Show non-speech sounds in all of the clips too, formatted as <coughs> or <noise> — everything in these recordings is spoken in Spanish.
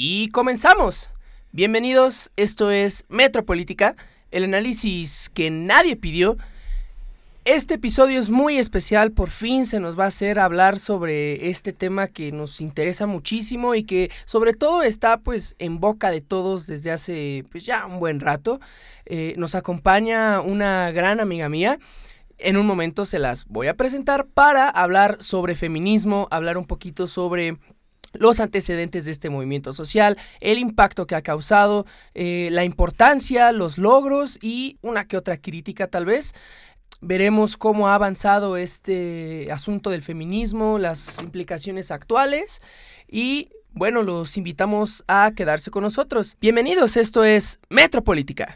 Y comenzamos. Bienvenidos, esto es Metropolítica, el análisis que nadie pidió. Este episodio es muy especial, por fin se nos va a hacer hablar sobre este tema que nos interesa muchísimo y que sobre todo está pues en boca de todos desde hace pues ya un buen rato. Eh, nos acompaña una gran amiga mía. En un momento se las voy a presentar para hablar sobre feminismo, hablar un poquito sobre los antecedentes de este movimiento social, el impacto que ha causado, eh, la importancia, los logros y una que otra crítica tal vez. Veremos cómo ha avanzado este asunto del feminismo, las implicaciones actuales y bueno, los invitamos a quedarse con nosotros. Bienvenidos, esto es Metropolítica.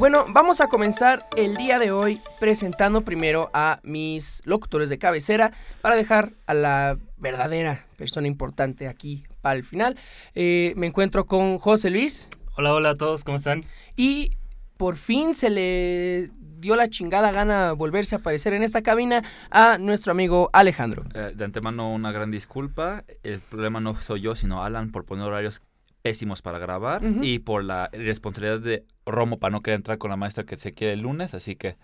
Bueno, vamos a comenzar el día de hoy presentando primero a mis locutores de cabecera para dejar a la verdadera persona importante aquí para el final. Eh, me encuentro con José Luis. Hola, hola a todos, ¿cómo están? Y por fin se le dio la chingada gana volverse a aparecer en esta cabina a nuestro amigo Alejandro. Eh, de antemano una gran disculpa. El problema no soy yo, sino Alan por poner horarios pésimos para grabar y por la responsabilidad de Romo para no querer entrar con la maestra que se quiere el lunes, así que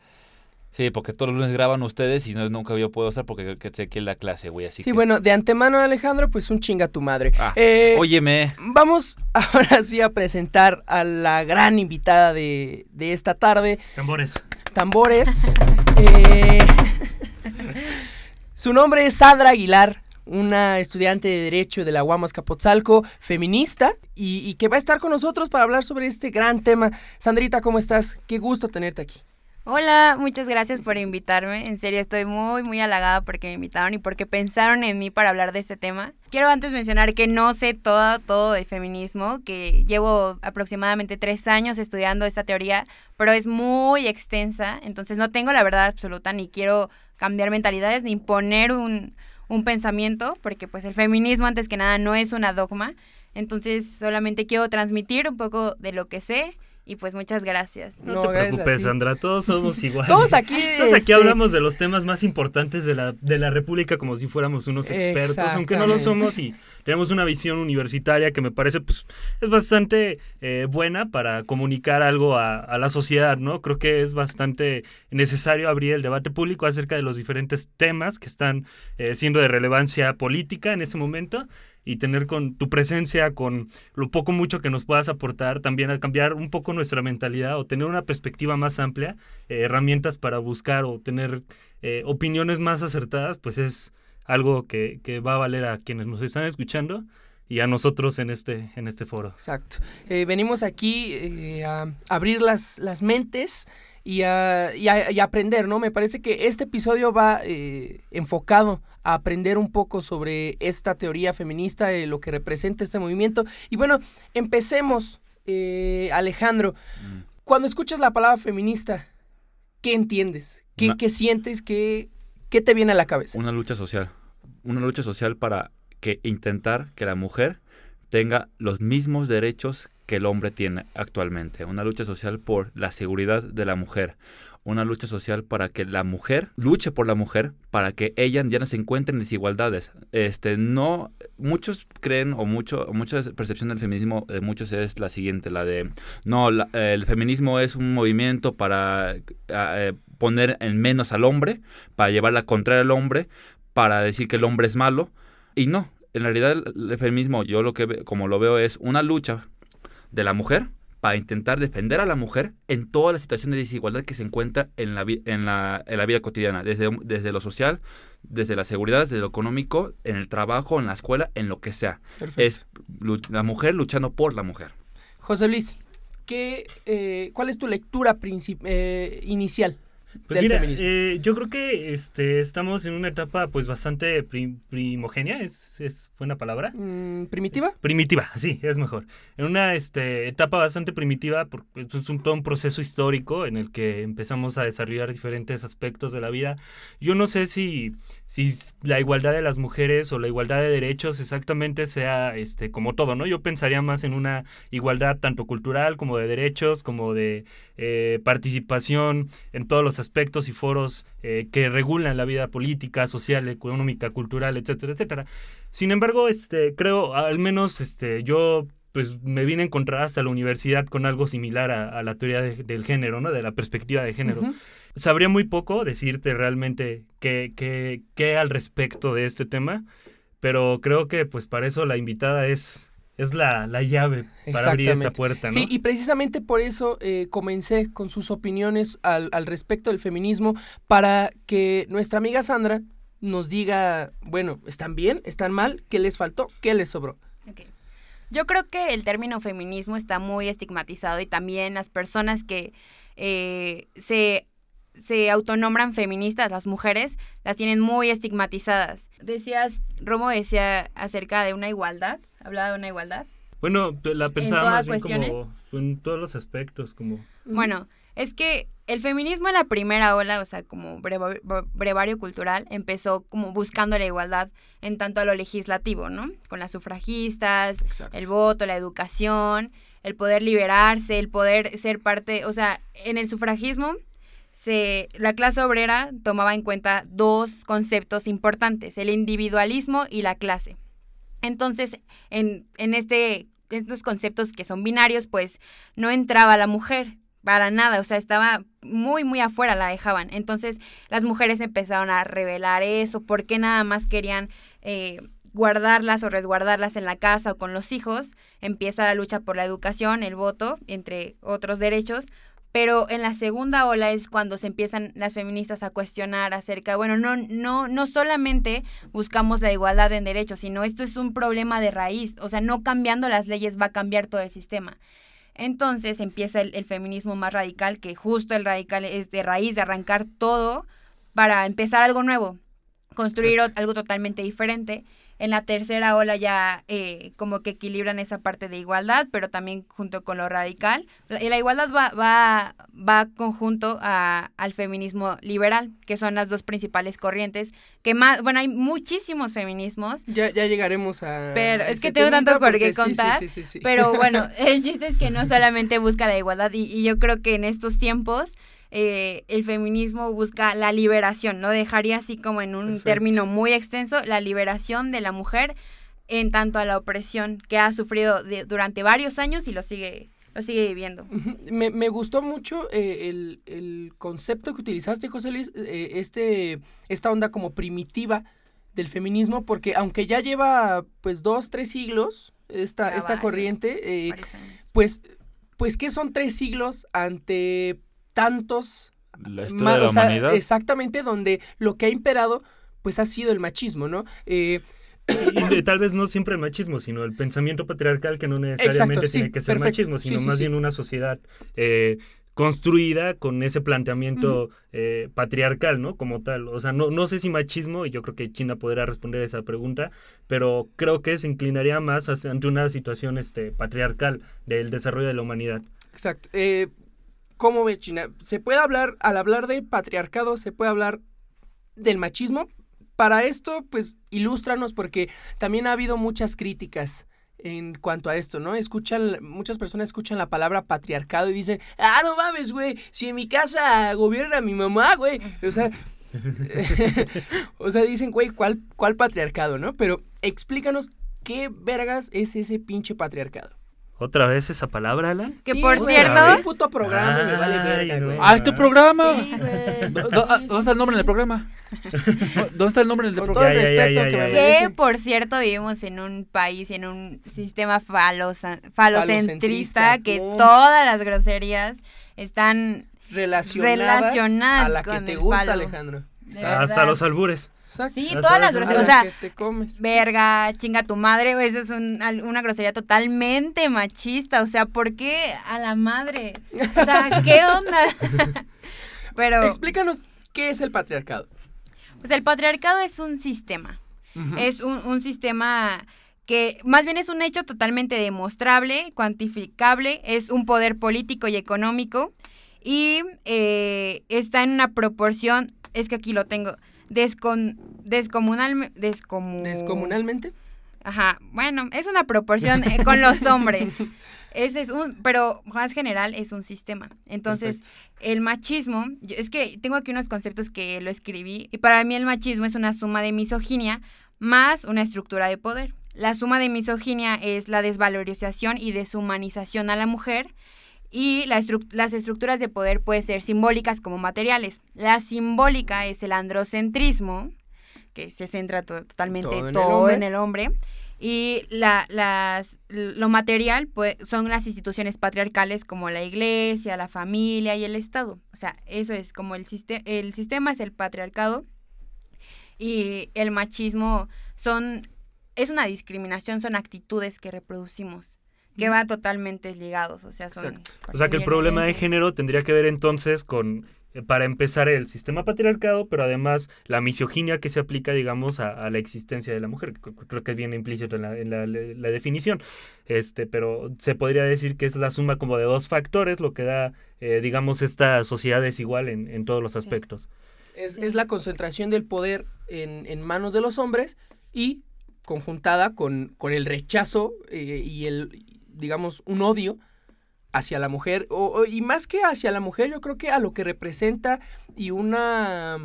sí, porque todos los lunes graban ustedes y no, nunca yo puedo hacer porque que se quiere la clase, güey, así Sí, que bueno, de antemano Alejandro, pues un chinga tu madre. Ah, Eh, óyeme, Vamos <laughs> ahora sí a presentar a la gran invitada de, de esta tarde, Tambores. tambores. <laughs> Eh, <laughs> su nombre es Sandra Aguilar, una estudiante de Derecho de la UAM Capotzalco, feminista, y, y que va a estar con nosotros para hablar sobre este gran tema. Sandrita, ¿cómo estás? Qué gusto tenerte aquí. Hola, muchas gracias por invitarme. En serio, estoy muy, muy halagada porque me invitaron y porque pensaron en mí para hablar de este tema. Quiero antes mencionar que no sé todo, todo de feminismo, que llevo aproximadamente tres años estudiando esta teoría, pero es muy extensa, entonces no tengo la verdad absoluta ni quiero cambiar mentalidades ni imponer un, un pensamiento, porque pues el feminismo antes que nada no es una dogma. Entonces solamente quiero transmitir un poco de lo que sé y pues muchas gracias. No, No, te preocupes. Sandra, todos somos <laughs> iguales. Todos aquí, Todos aquí este, hablamos de los temas más importantes de la, de la República como si fuéramos unos expertos, aunque no lo somos y tenemos una visión universitaria que me parece pues es bastante eh, buena para comunicar algo a, a la sociedad, ¿no? Creo que es bastante necesario abrir el debate público acerca de los diferentes temas que están eh, siendo de relevancia política en ese momento y tener con tu presencia, con lo poco mucho que nos puedas aportar, también a cambiar un poco nuestra mentalidad o tener una perspectiva más amplia, eh, herramientas para buscar o tener eh, opiniones más acertadas, pues es algo que, que va a valer a quienes nos están escuchando y a nosotros en este, en este foro. Exacto. Eh, venimos aquí a abrir las, las mentes y a, y a- y a aprender, ¿no? Me parece que este episodio va eh, enfocado a aprender un poco sobre esta teoría feminista, eh, lo que representa este movimiento. Y bueno, empecemos, eh, Alejandro. Mm. Cuando escuchas la palabra feminista, ¿qué entiendes? ¿Qué, Una- qué sientes? ¿Qué, ¿Qué te viene a la cabeza? una lucha social. Una lucha social para que intentar que la mujer tenga los mismos derechos que el hombre tiene actualmente. Una lucha social por la seguridad de la mujer. Una lucha social para que la mujer luche por la mujer, para que ella ya no se encuentre en desigualdades. Este, no, muchos creen o mucho, mucha percepción del feminismo de muchos es la siguiente, la de, no, la- el feminismo es un movimiento para eh, poner en menos al hombre, para llevar la contraria al hombre, para decir que el hombre es malo. Y no, en realidad el, el feminismo, yo lo que como lo veo es una lucha de la mujer para intentar defender a la mujer en toda la situación de desigualdad que se encuentra en la, en la, en la vida cotidiana, desde, desde lo social, desde la seguridad, desde lo económico, en el trabajo, en la escuela, en lo que sea. Perfecto. Es la mujer luchando por la mujer. José Luis, ¿qué, eh, ¿cuál es tu lectura eh, inicial Pues del mira, feminismo? eh, yo creo que este, estamos en una etapa pues bastante prim- primogénea, ¿es, es buena palabra. Mm, ¿Primitiva? Primitiva, sí, es mejor. En una este, etapa bastante primitiva, porque pues, es un, todo un proceso histórico en el que empezamos a desarrollar diferentes aspectos de la vida. Yo no sé si, si la igualdad de las mujeres o la igualdad de derechos exactamente sea este, como todo, ¿no? Yo pensaría más en una igualdad tanto cultural como de derechos, como de eh, participación en todos los aspectos y foros eh, que regulan la vida política, social, económica, cultural, etcétera, etcétera. Sin embargo, este, creo, al menos este, yo pues me vine a encontrar hasta la universidad con algo similar a, la teoría del género, ¿no? De la perspectiva de género. Sabría muy poco decirte realmente qué, qué, qué al respecto de este tema, pero creo que pues para eso la invitada es es la, llave para abrir esa puerta, ¿no? Sí, y precisamente por eso eh, comencé con sus opiniones al, al, respecto del feminismo, para que nuestra amiga Sandra nos diga, bueno, ¿están bien? ¿Están mal? ¿Qué les faltó? ¿Qué les sobró? Yo creo que el término feminismo está muy estigmatizado y también las personas que eh, se se autonombran feministas, las mujeres, las tienen muy estigmatizadas. Decías, Romo decía acerca de una igualdad, hablaba de una igualdad. Bueno, la pensaba más bien como en todos los aspectos, como... Bueno, es que el feminismo en la primera ola, o sea, como brevario cultural, empezó como buscando la igualdad en tanto a lo legislativo, ¿no? Con las sufragistas, el voto, la educación, el poder liberarse, el poder ser parte, o sea, en el sufragismo la clase obrera tomaba en cuenta dos conceptos importantes, el individualismo y la clase. Entonces, en, en este, estos conceptos que son binarios, pues no entraba la mujer para nada, o sea, estaba muy, muy afuera, la dejaban. Entonces, las mujeres empezaron a revelar eso, porque nada más querían... Eh, guardarlas o resguardarlas en la casa o con los hijos, empieza la lucha por la educación, el voto, entre otros derechos, pero en la segunda ola es cuando se empiezan las feministas a cuestionar acerca, bueno, no, no, no solamente buscamos la igualdad en derechos, sino esto es un problema de raíz, o sea, no cambiando las leyes va a cambiar todo el sistema. Entonces empieza el, feminismo más radical, que justo el radical es de raíz, de arrancar todo para empezar algo nuevo, construir algo totalmente diferente. En la tercera ola ya eh, como que equilibran esa parte de igualdad, pero también junto con lo radical. La, la igualdad va, va, va conjunto a, al feminismo liberal, que son las dos principales corrientes, que más, bueno, hay muchísimos feminismos. Ya, ya llegaremos a... Pero es que tengo tanto por qué contar. pero bueno, <laughs> el chiste es que no solamente busca la igualdad y, y yo creo que en estos tiempos eh, el feminismo busca la liberación, ¿no? Dejaría así como en un término muy extenso, la liberación de la mujer en tanto a la opresión que ha sufrido durante varios años y lo sigue lo sigue viviendo. me, me, gustó mucho eh, el, el, concepto que utilizaste, José Luis, eh, este, esta onda como primitiva del feminismo, porque aunque ya lleva pues dos, tres siglos esta, esta corriente, pues, pues ¿qué son tres siglos ante tantos... La historia de la humanidad. exactamente, donde lo que ha imperado, pues ha sido el machismo, ¿no? Eh, y, tal vez no <coughs> siempre el machismo, sino el pensamiento patriarcal que no necesariamente tiene que ser machismo, sino más bien una sociedad eh, construida con ese planteamiento eh, patriarcal, ¿no? Como tal. O sea, no, no sé si machismo, y yo creo que China podrá responder esa pregunta, pero creo que se inclinaría más ante una situación este, patriarcal del desarrollo de la humanidad. Exacto. Eh, ¿Cómo ves, China? Se puede hablar, al hablar de patriarcado, se puede hablar del machismo. Para esto, pues, ilústranos, porque también ha habido muchas críticas en cuanto a esto, ¿no? Escuchan, muchas personas escuchan la palabra patriarcado y dicen, ah, no mames, güey, si en mi casa gobierna mi mamá, güey. O sea, <laughs> o sea, dicen, güey, ¿cuál, ¿cuál patriarcado, no? Pero explícanos qué vergas es ese pinche patriarcado. ¿Otra vez esa palabra, Alan? Que por cierto. Es puto programa, me vale verga, güey. ¡Ah, este programa! Sí, ¿Dónde está el nombre del programa? <laughs> ¿Dónde está el nombre del programa? Con todo el respeto que me Que, por cierto, vivimos en un país, en un sistema falocentrista, que todas las groserías están relacionadas, a la que te gusta, Alejandro. Hasta los albures. Sí, todas las groserías. O sea, verga, chinga tu madre, eso es una grosería totalmente machista. O sea, ¿por qué a la madre? O sea, ¿qué <laughs> onda? <laughs> Pero. Explícanos, ¿qué es el patriarcado? Pues el patriarcado es un sistema. Es un, un sistema que más bien es un hecho totalmente demostrable, cuantificable, es un poder político y económico y eh, está en una proporción, es que aquí lo tengo, descon, descomunal, descomunalmente. Ajá, bueno, es una proporción eh, con los hombres. <laughs> Ese es un, pero más general es un sistema. Entonces, el machismo, yo- es que tengo aquí unos conceptos que lo escribí y para mí el machismo es una suma de misoginia más una estructura de poder. La suma de misoginia es la desvalorización y deshumanización a la mujer y la estru- las estructuras de poder pueden ser simbólicas como materiales. La simbólica es el androcentrismo, que se centra to- totalmente Todo en el todo hombre. en el hombre. Y la, las, lo material pues, son las instituciones patriarcales como la iglesia, la familia y el Estado. O sea, eso es como el, siste- el sistema es el patriarcado y el machismo son es una discriminación, son actitudes que reproducimos, que van totalmente ligados, o sea, son... Exacto. O sea que el problema de género tendría que ver entonces con, eh, para empezar, el sistema patriarcado, pero además la misoginia que se aplica, digamos, a, a la existencia de la mujer. Creo que viene implícito en, la, en la- la definición. Este, pero se podría decir que es la suma como de dos factores, lo que da, eh, digamos, esta sociedad desigual en, en todos los aspectos. Es, es la concentración del poder en, en manos de los hombres y conjuntada con, con el rechazo eh, y el, digamos, un odio hacia la mujer, o, o- y más que hacia la mujer, yo creo que a lo que representa y una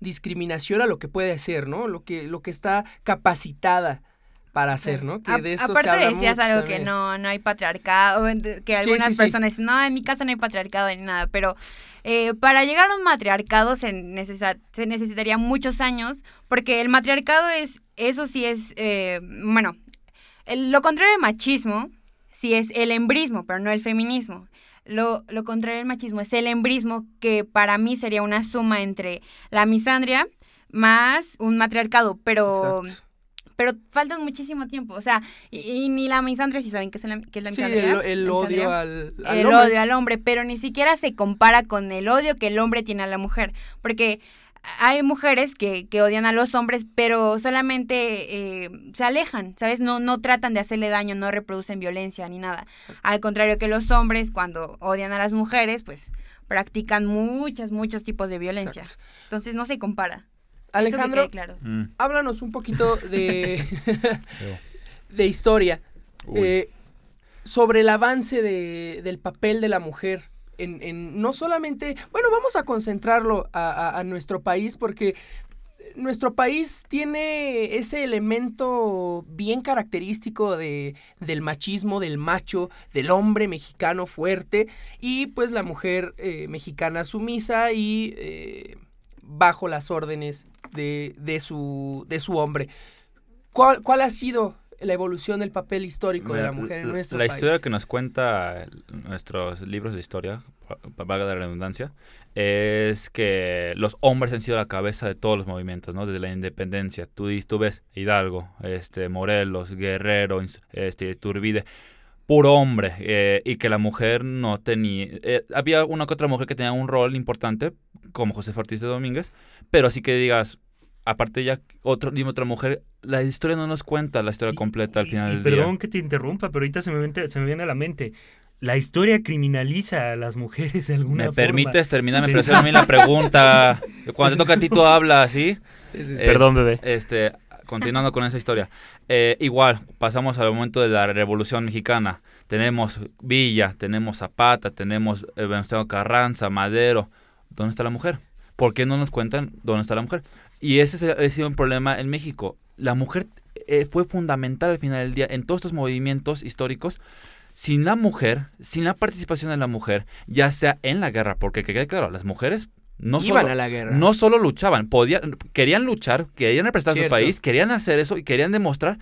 discriminación a lo que puede hacer, ¿no? Lo que, lo que está capacitada para hacer, ¿no? Que de esto se aparte habla decías mucho algo también. que no, no hay patriarcado, que algunas sí, sí. personas dicen, no, en mi casa no hay patriarcado ni nada, pero eh, para llegar a un matriarcado se, necesa- se necesitaría muchos años, porque el matriarcado es, eso sí es, eh, bueno, el- lo contrario de machismo, sí es el embrismo, pero no el feminismo. Lo, lo contrario del machismo es el embrismo, que para mí sería una suma entre la misandria más un matriarcado, pero Exacto. pero faltan muchísimo tiempo, o sea, y, y ni la misandria si saben qué es la, qué es la Sí, misandria. el, el La odio misandria. al, al el hombre. odio al hombre, pero ni siquiera se compara con el odio que el hombre tiene a la mujer, porque hay mujeres que, que odian a los hombres, pero solamente eh, se alejan, ¿sabes? No, no tratan de hacerle daño, no reproducen violencia ni nada. Al contrario que los hombres, cuando odian a las mujeres, pues practican muchos, muchos tipos de violencia. Exacto. Entonces no se compara. Que Alejandro, claro. Mm, háblanos un poquito de, <laughs> de historia. Eh, sobre el avance de- del papel de la mujer en, en- no solamente, bueno, vamos a concentrarlo a, a- nuestro país porque nuestro país tiene ese elemento bien característico de, del machismo, del macho, del hombre mexicano fuerte y pues la mujer eh, mexicana sumisa y eh, bajo las órdenes de, de su, de su hombre. ¿Cuál, ¿Cuál ha sido la evolución del papel histórico de la mujer en la- nuestro La país? historia que nos cuenta nuestros libros de historia, valga la redundancia, es que los hombres han sido la cabeza de todos los movimientos, ¿no? Desde la independencia. Tú, tú ves Hidalgo, este, Morelos, Guerrero, este, Turbide, puro hombre. eh, y que la mujer no tenía... eh, había una que otra mujer que tenía un rol importante, como José Ortiz de Domínguez, pero así que digas... Aparte ya otro, dime otra mujer, la historia no nos cuenta la historia Y- completa al y- final y del día. perdón que te interrumpa, pero ahorita se me, viene- se me viene a la mente. La historia criminaliza a las mujeres de alguna ¿Me forma. permites terminar? Me parece a mí la pregunta. Cuando te toca a ti, tú hablas, ¿sí? Sí, sí, sí. Eh, Perdón, bebé. Este, continuando con esa historia. Eh, igual, pasamos al momento de la Revolución Mexicana. Tenemos Villa, tenemos Zapata, tenemos eh, Venustiano Carranza, Madero. ¿Dónde está la mujer? ¿Por qué no nos cuentan dónde está la mujer? Y ese ha sido un problema en México. La mujer eh, fue fundamental al final del día en todos estos movimientos históricos. Sin la mujer, sin la participación de la mujer, ya sea en la guerra, porque que quede claro, las mujeres no Iban solo, a la guerra. no solo luchaban, podían, querían luchar, querían representar a su Cierto. país, querían hacer eso y querían demostrar,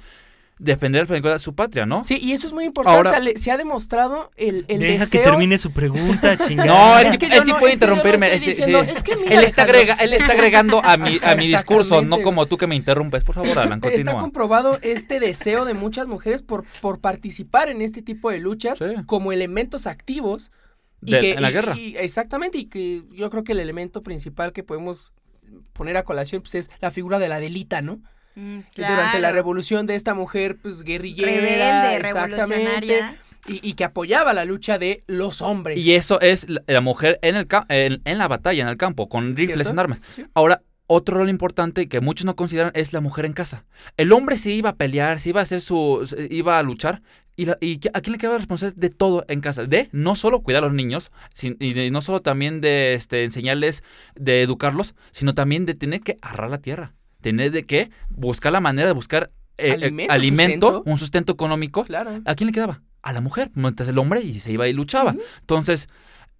defender al final de cuentas su patria, ¿no? Sí, y eso es muy importante. Ahora- Ale- se ha demostrado el, el Deja deseo. que termine su pregunta, <laughs> chingada. No, es Es que, que él sí no- puede es que yo no interrumpirme. es- sí, diciendo- sí. es que mira, él, está agrega- él está agregando a mi, a mi discurso, no como tú que me interrumpes. Por favor, Alan, <laughs> Está continúa. comprobado este deseo de muchas mujeres por, por participar en este tipo de luchas Sí. como elementos activos. De- en la y- guerra. y- exactamente, y que yo creo que el elemento principal que podemos poner a colación pues, es la figura de la delita, ¿no? Mm, Que Durante la revolución de esta mujer, pues guerrillera, Rebelde, exactamente, y, y que apoyaba la lucha de los hombres. Y eso es la, la mujer en, el ca- en, en la batalla, en el campo, con rifles en armas. Sí. Ahora, otro rol importante que muchos no consideran es la mujer en casa. El hombre se iba a pelear, se iba a hacer su, se iba a luchar. ¿Y, la- y a quién le quedaba responsable de todo en casa? De no solo cuidar a los niños, sin- y de no solo también de este, enseñarles, de educarlos, sino también de tener que arrar la tierra. Tener de que buscar la manera de buscar eh, eh, Alimento, sustento. un sustento económico. Claro. ¿A quién le quedaba? A la mujer, mientras el hombre y se iba y luchaba. Entonces,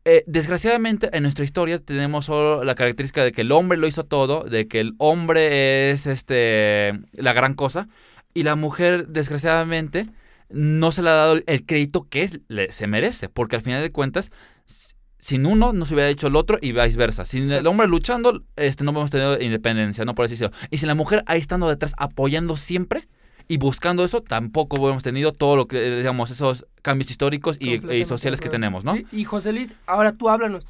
eh, desgraciadamente en nuestra historia tenemos solo la característica de que el hombre lo hizo todo, de que el hombre es este la gran cosa y la mujer desgraciadamente no se le ha dado el crédito que es- le- se merece, porque al final de cuentas sin uno no se hubiera hecho el otro y viceversa. Sin el hombre luchando, este, no hemos tenido independencia, no por así decirlo. Y sin la mujer ahí estando detrás apoyando siempre y buscando eso, tampoco hubiéramos tenido todo lo que, eh, digamos, esos cambios históricos y, y Completamente sociales que tenemos, ¿no? Sí, y José Luis, ahora tú háblanos.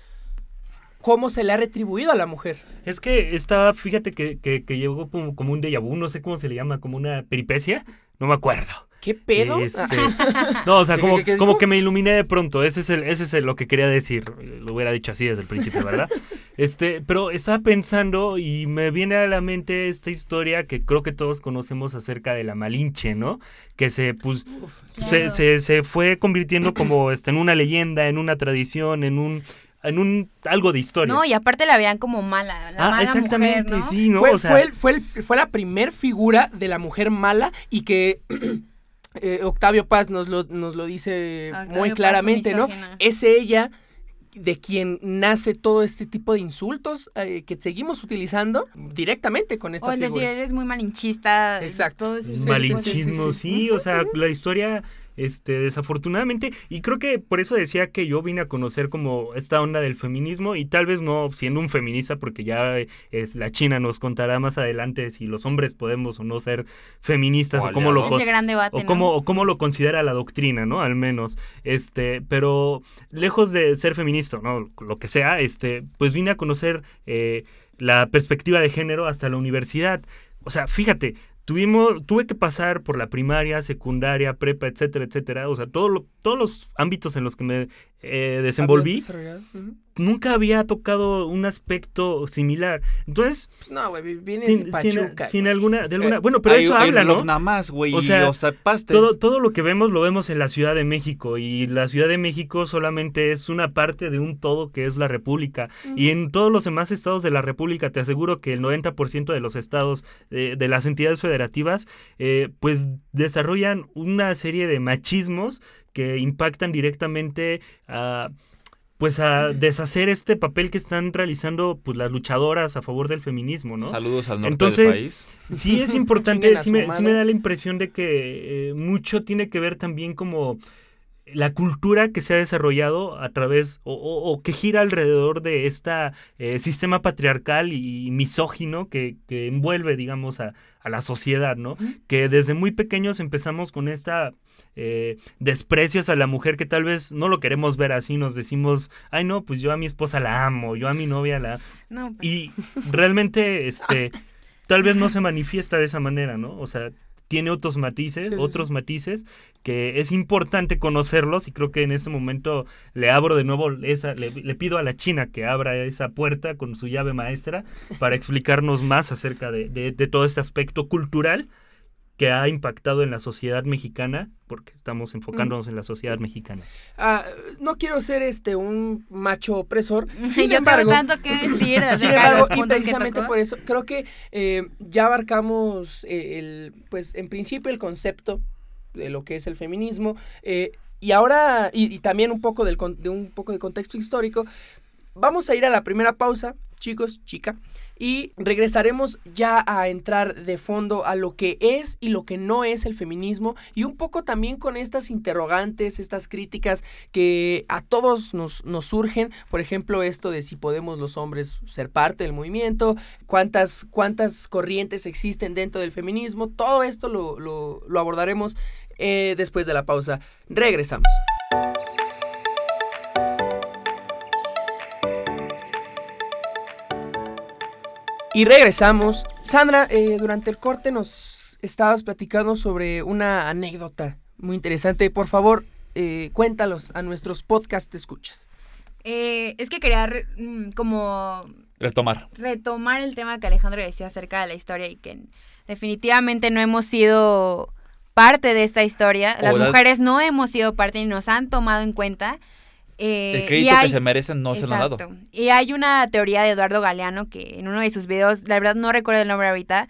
¿Cómo se le ha retribuido a la mujer? Es que estaba, fíjate que, que, que llegó como, como un déjà vu, no sé cómo se le llama, como una peripecia, no me acuerdo. ¿Qué pedo? Este, <laughs> no, o sea, ¿Qué- como, qué- qué como que me iluminé de pronto. Ese es el, ese es el- lo que quería decir. Lo hubiera dicho así desde el principio, ¿verdad? <laughs> Este, pero estaba pensando y me viene a la mente esta historia que creo que todos conocemos acerca de la Malinche, ¿no? Que se, pues, se, Claro. se, se fue convirtiendo como este, en una leyenda, en una tradición, en un, en un algo de historia. No, y aparte la veían como mala, la ah, mala exactamente, mujer, ¿no? sí, ¿no? fue, O sea, fue, el- fue, el- fue la primer figura de la mujer mala y que eh, Octavio Paz nos lo, nos lo dice Octavio muy Paz, claramente, ¿no? Es ella de quien nace todo este tipo de insultos eh, que seguimos utilizando directamente con esta O el decir, figura. eres muy malinchista. Exacto. todo ese malinchismo, sí, sí, sí, sí. o sea, la historia, este, desafortunadamente, y creo que por eso decía que yo vine a conocer como esta onda del feminismo, y tal vez no siendo un feminista, porque ya es la China nos contará más adelante si los hombres podemos o no ser feministas, O o cómo lo, aliados. con- Ese gran debate, o ¿no? cómo, o cómo lo considera la doctrina, ¿no? Al menos. Este, pero lejos de ser feminista, ¿no? Lo que sea, este, pues vine a conocer eh, la perspectiva de género hasta la universidad. O sea, fíjate, tuvimos, tuve que pasar por la primaria, secundaria, prepa, etcétera, etcétera. O sea, todos los ámbitos en los que me eh, desenvolví, nunca había tocado un aspecto similar. Entonces, Pues no, güey, vienes sin, de Pachuca. sin alguna, de alguna, Eh, bueno, pero hay- eso hay habla, ¿no? Nada más, güey. O O sea, pastes. Todo, todo lo que vemos lo vemos en la Ciudad de México y la Ciudad de México solamente es una parte de un todo que es la República. Y en todos los demás estados de la República te aseguro que el 90% de los estados eh, de las entidades federativas eh, pues desarrollan una serie de machismos que impactan directamente a pues a deshacer este papel que están realizando pues las luchadoras a favor del feminismo, ¿no? Saludos al norte Entonces, del país. Sí es <laughs> importante, sí me da la impresión de que eh, mucho tiene que ver también como la cultura que se ha desarrollado a través o, o- o que gira alrededor de este sistema patriarcal y misógino que, que envuelve, digamos, a, a la sociedad, ¿no? Que desde muy pequeños empezamos con esta eh, desprecios a la mujer que tal vez no lo queremos ver así, nos decimos, ay no, pues yo a mi esposa la amo, yo a mi novia la... No, Y realmente, este, <laughs> tal vez no se manifiesta de esa manera, ¿no? O sea, tiene otros matices, Sí, sí, otros matices, que es importante conocerlos y creo que en este momento le abro de nuevo esa, le, le pido a la China que abra esa puerta con su llave maestra para explicarnos más acerca de, de- de todo este aspecto cultural que ha impactado en la sociedad mexicana, porque estamos enfocándonos en la sociedad mexicana. Ah, no quiero ser este un macho opresor. Sin yo embargo, tengo tanto que decir <laughs> Sin embargo, y precisamente por eso, creo que eh, ya abarcamos eh, el, pues en principio el concepto de lo que es el feminismo eh, y ahora y, y también un poco del con- de un poco de contexto histórico. Vamos a ir a la primera pausa, chicos, chica, y regresaremos ya a entrar de fondo a lo que es y lo que no es el feminismo y un poco también con estas interrogantes, estas críticas que a todos nos, nos surgen, por ejemplo, esto de si podemos los hombres ser parte del movimiento, cuántas, cuántas corrientes existen dentro del feminismo, todo esto lo, lo- abordaremos eh, después de la pausa. Regresamos. Y regresamos. Sandra, eh, durante el corte nos estabas platicando sobre una anécdota muy interesante. Por favor, eh, cuéntalos a nuestros podcast escuchas. Eh, es que quería re- mm, como Retomar. retomar el tema que Alejandro decía acerca de la historia y que definitivamente no hemos sido parte de esta historia. Las mujeres no hemos sido parte y nos han tomado en cuenta. Eh, El y crédito hay- que se merecen no se lo han dado. Y hay una teoría de Eduardo Galeano que en uno de sus videos, la verdad no recuerdo el nombre ahorita,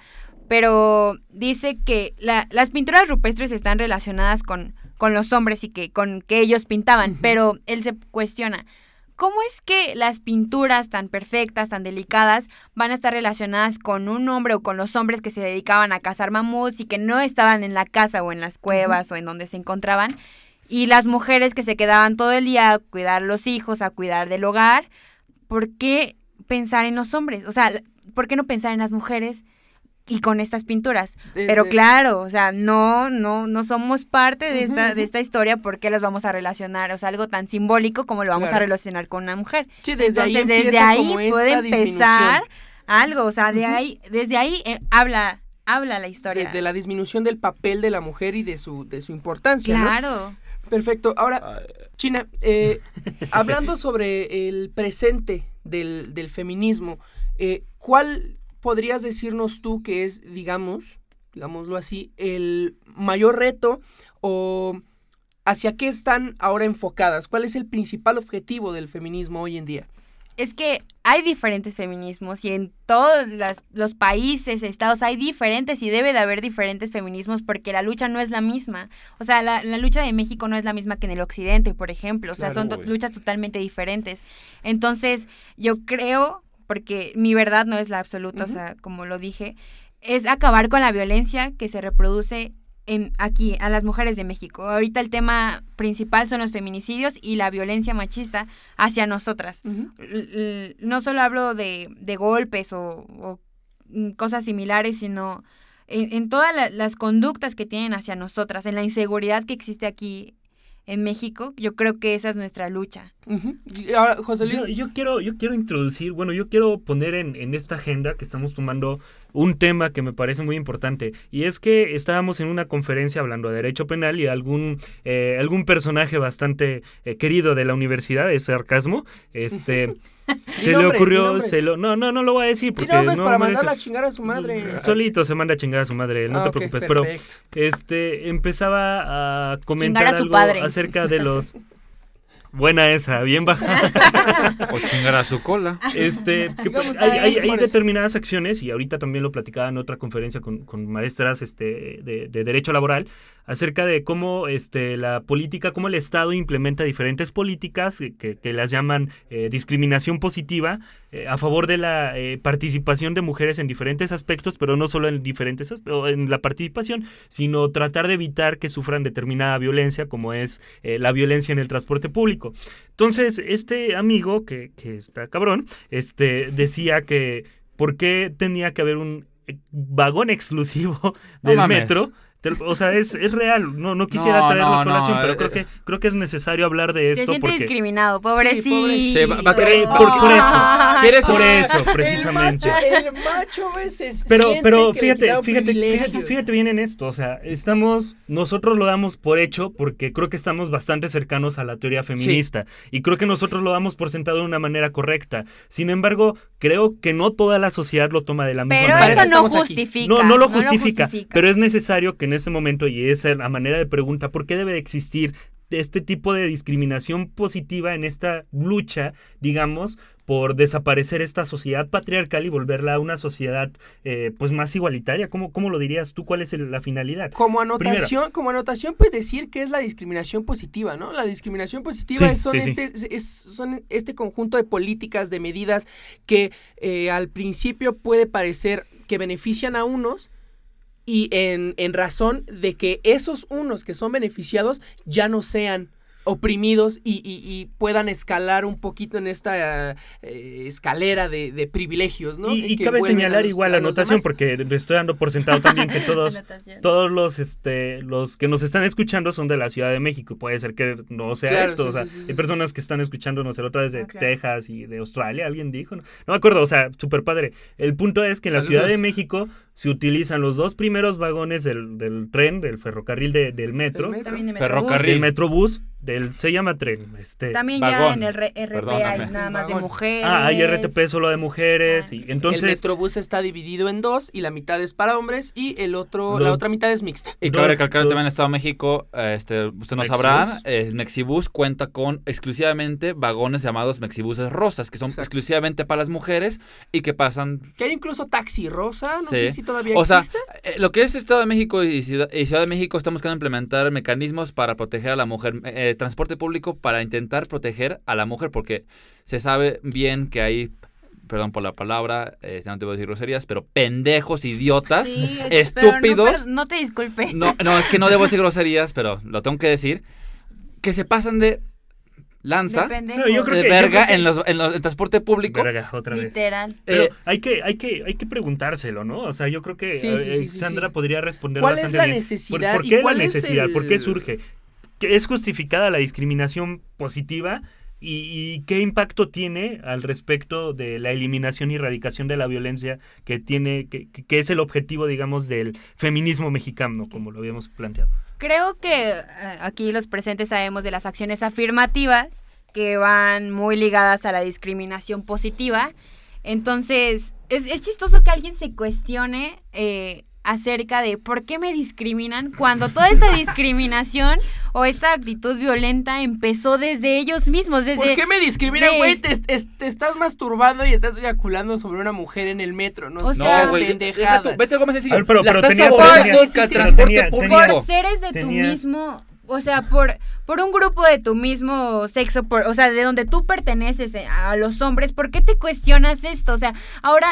pero dice que la- las pinturas rupestres están relacionadas con, con los hombres y que con que ellos pintaban, pero él se cuestiona. ¿Cómo es que las pinturas tan perfectas, tan delicadas, van a estar relacionadas con un hombre o con los hombres que se dedicaban a cazar mamuts y que no estaban en la casa o en las cuevas o en donde se encontraban? Y las mujeres que se quedaban todo el día a cuidar los hijos, a cuidar del hogar, ¿por qué pensar en los hombres? O sea, ¿por qué no pensar en las mujeres y con estas pinturas? Pero Desde- claro, o sea, no, no, no somos parte de esta, Ujú, de esta historia, ¿por qué las vamos a relacionar? O sea, algo tan simbólico como lo vamos Claro. a relacionar con una mujer. Sí, desde ahí Entonces, desde ahí como esta puede empezar algo, o sea, de ahí, desde ahí eh, habla, habla la historia. De, de la disminución del papel de la mujer y de su, de su importancia, ¿no? Perfecto. Ahora, Ah, China, eh, <laughs> hablando sobre el presente del, del feminismo, eh, ¿cuál podrías decirnos tú que es, digamos, digámoslo así, el mayor reto o hacia qué están ahora enfocadas? ¿Cuál es el principal objetivo del feminismo hoy en día? Es que hay diferentes feminismos y en todos las- los países, estados, hay diferentes y debe de haber diferentes feminismos porque la lucha no es la misma. O sea, la, la lucha de México no es la misma que en el occidente, por ejemplo. O sea, Claro, son to- luchas totalmente diferentes. Entonces, yo creo, porque mi verdad no es la absoluta, o sea, como lo dije, es acabar con la violencia que se reproduce en, aquí, a las mujeres de México. Ahorita el tema principal son los feminicidios y la violencia machista hacia nosotras no solo hablo de, de golpes o, o, mm, cosas similares, sino en, en todas la- las conductas que tienen hacia nosotras, en la inseguridad que existe aquí en México, yo creo que esa es nuestra lucha. Y ahora, José Luis, Yo, yo quiero, yo quiero introducir, bueno, yo quiero poner en, en esta agenda que estamos tomando un tema que me parece muy importante. Y es que estábamos en una conferencia hablando de derecho penal y algún, eh, algún personaje bastante eh, querido de la universidad, es sarcasmo, este, <laughs> se le ocurrió, se lo, no, no, no lo voy a decir porque no, para mandarla a chingar a su madre. <laughs> Solito se manda a chingar a su madre, no Ah, te preocupes, pero este empezaba a comentar a algo padre. acerca de los <laughs> Buena esa, bien bajada. O chingar a su cola. Este, <laughs> que Digamos, hay, hay- hay determinadas acciones, y ahorita también lo platicaba en otra conferencia con, con maestras este, de, de derecho laboral, acerca de cómo este, la política, cómo el Estado implementa diferentes políticas que, que- que las llaman eh, discriminación positiva eh, a favor de la eh, participación de mujeres en diferentes aspectos, pero no solo en diferentes en la participación, sino tratar de evitar que sufran determinada violencia, como es eh, la violencia en el transporte público. Entonces, este amigo, que, que está cabrón, este, decía que por qué tenía que haber un eh, vagón <laughs> exclusivo del metro. Te- O sea, es, es real. No, no quisiera No, traerlo a no, colación, no, pero eh, creo que creo que es necesario hablar de Se esto siente porque discriminado, pobrecito. Se va- va a querer- Por- por eso. ¿Quieres por eso, precisamente. El macho, el macho ese Pero, pero fíjate, fíjate, fíjate, fíjate bien en esto. O sea, estamos, nosotros lo damos por hecho porque creo que estamos bastante cercanos a la teoría feminista. Y creo que nosotros lo damos por sentado de una manera correcta. Sin embargo, creo que no toda la sociedad lo toma de la misma Pero manera. Para eso no justifica. No, no lo justifica, justifica. pero es necesario que en este momento, y esa es la manera de pregunta, ¿por qué debe de existir este tipo de discriminación positiva en esta lucha, digamos, por desaparecer esta sociedad patriarcal y volverla a una sociedad eh, pues más igualitaria? ¿Cómo, ¿Cómo lo dirías tú? ¿Cuál es el- la finalidad? Como anotación, como anotación, pues decir que es la discriminación positiva, ¿no? La discriminación positiva Sí, es- son, sí, sí. Este, es- son este conjunto de políticas, de medidas que eh, al principio puede parecer que benefician a unos y en, en razón de que esos unos que son beneficiados ya no sean oprimidos y, y- y puedan escalar un poquito en esta eh, escalera de, de privilegios, ¿no? y, y que cabe señalar los- igual la anotación, porque le estoy dando por sentado también que <laughs> todos, todos los este los que nos están escuchando son de la Ciudad de México. Puede ser que no sea Claro, esto. sí, o sea, sí, sí, sí, hay personas que están escuchándonos el otra vez de Ah, claro. Texas y de Australia, alguien dijo. No, No me acuerdo, o sea, súper padre. El punto es que en la Ciudad de. México se utilizan los dos primeros vagones del, del tren, del ferrocarril de- del metro. También de Ferrocarril. Metrobús. Del Metrobús, del se llama tren. Este, También ya Vagón. en el RP hay nada más de mujeres. ah, hay RTP solo de mujeres. Ah. Y el entonces, Metrobús está dividido en dos y la mitad es para hombres y el otro, la otra mitad es mixta. Y cabe recalcar también en Estado de México, eh, este, usted no Mexibus. sabrá, el Mexibus cuenta con exclusivamente vagones llamados Mexibuses rosas, que son Exacto. exclusivamente para las mujeres y que pasan... Que hay incluso taxi rosa, no Sí. sé si todavía O sea, existe. eh, lo que es Estado de México y Ciudad, y Ciudad de México están buscando implementar mecanismos para proteger a la mujer, eh, eh, transporte público para intentar proteger a la mujer, porque se sabe bien que hay, perdón por la palabra, eh, no te voy a decir groserías, pero pendejos, idiotas, Sí, es- pero no, estúpidos. per- no te disculpe. No, no, es que no debo decir groserías, pero lo tengo que decir. Que se pasan de lanza, Depende. No, yo creo de que- verga creo que- en, los, en los- en transporte público. verga, otra vez. Literal. Pero Eh, hay que, hay que, hay que, preguntárselo, ¿no? O sea, yo creo que Sí, eh, sí, sí, Sandra sí. podría responder ¿Cuál es bastante la bien. necesidad ¿Por, por qué la cuál es necesidad? ¿Por qué surge? ¿Que ¿Es justificada la discriminación positiva? ¿Y, y qué impacto tiene al respecto de la eliminación y erradicación de la violencia que tiene, que, que- que es el objetivo, digamos, del feminismo mexicano, como lo habíamos planteado? Creo que eh, aquí los presentes sabemos de las acciones afirmativas que van muy ligadas a la discriminación positiva. Entonces, es, es chistoso que alguien se cuestione eh, acerca de por qué me discriminan cuando toda esta <laughs> discriminación o esta actitud violenta empezó desde ellos mismos, desde... ¿Por qué me discriminan, de- güey? Te, es- te estás masturbando y estás eyaculando sobre una mujer en el metro. No, O no sea- no, güey, vete algo más sencillo. A ver, pero- la pero estás tenía- abordando tenía- el sí, sí, sí, transporte tenía- público. por seres de Tenía- tu mismo, o sea, por, por un grupo de tu mismo sexo, por, o sea, de donde tú perteneces eh, a los hombres, ¿por qué te cuestionas esto? O sea, ahora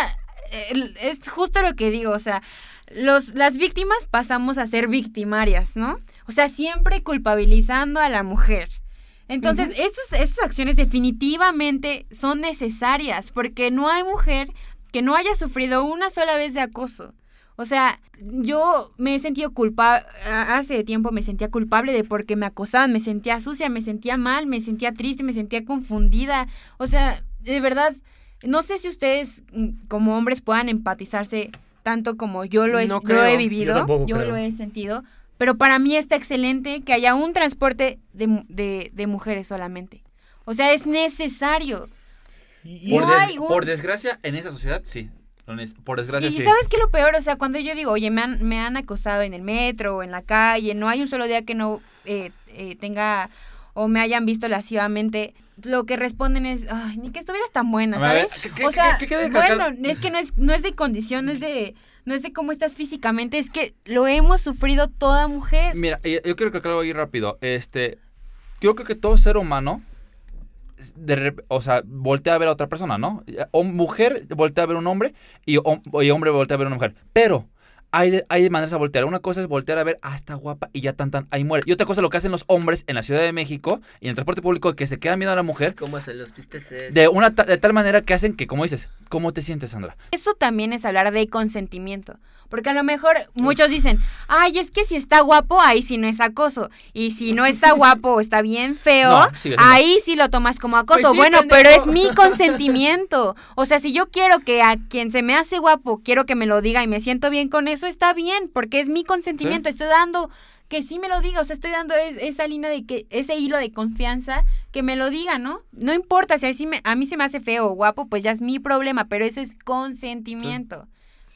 el- es justo lo que digo, o sea, los, las víctimas pasamos a ser victimarias, ¿no? O sea, siempre culpabilizando a la mujer. Entonces, estas, estas acciones definitivamente son necesarias porque no hay mujer que no haya sufrido una sola vez de acoso. O sea, yo me he sentido culpable, hace tiempo me sentía culpable de porque me acosaban, me sentía sucia, me sentía mal, me sentía triste, me sentía confundida. O sea, de verdad, no sé si ustedes mm, como hombres puedan empatizarse tanto como yo lo he, No lo creo. he Yo vivido, yo creo. lo he sentido, pero para mí está excelente que haya un transporte de, mu- de, de mujeres solamente. O sea, es necesario. Por, No es- des- hay un- por desgracia, en esa sociedad, sí. Por desgracia, Y sí. sabes qué lo peor, o sea, cuando yo digo, oye, me han, me han acosado en el metro o en la calle, no hay un solo día que no eh, eh, tenga o me hayan visto lascivamente, lo que responden es, ay, ni que estuvieras tan buena, ver, ¿sabes? ¿qué- o sea, qué- qué bueno, es que no es, no es de condición, no es de, no es de cómo estás físicamente, es que lo hemos sufrido toda mujer. Mira, yo, quiero que algo ahí rápido. Este, yo creo que todo ser humano, de o sea, voltea a ver a otra persona, ¿no? O mujer voltea a ver a un hombre y, hom- y hombre voltea a ver a una mujer. Pero hay, de- hay maneras a voltear. Una cosa es voltear a ver, ah, está guapa y ya tan tan, ahí muere. Y otra cosa es lo que hacen los hombres en la Ciudad de México y en el transporte público que se quedan viendo a la mujer ¿Cómo se los viste de una ta- de tal manera que hacen que, como dices, ¿cómo te sientes, Sandra? Eso también es hablar de consentimiento. Porque a lo mejor muchos dicen, ay, es que si está guapo, ahí sí no es acoso. Y si no está <laughs> guapo o está bien feo, No, ahí sí lo tomas como acoso. Pues sí, bueno, pendejo. pero es mi consentimiento. O sea, si yo quiero que a quien se me hace guapo, quiero que me lo diga y me siento bien con eso, está bien, porque es mi consentimiento. Estoy dando que sí me lo diga, o sea, estoy dando es- esa línea de que, ese hilo de confianza, que me lo diga, ¿no? No importa si a mí, a mí se me hace feo o guapo, pues ya es mi problema, pero eso es consentimiento.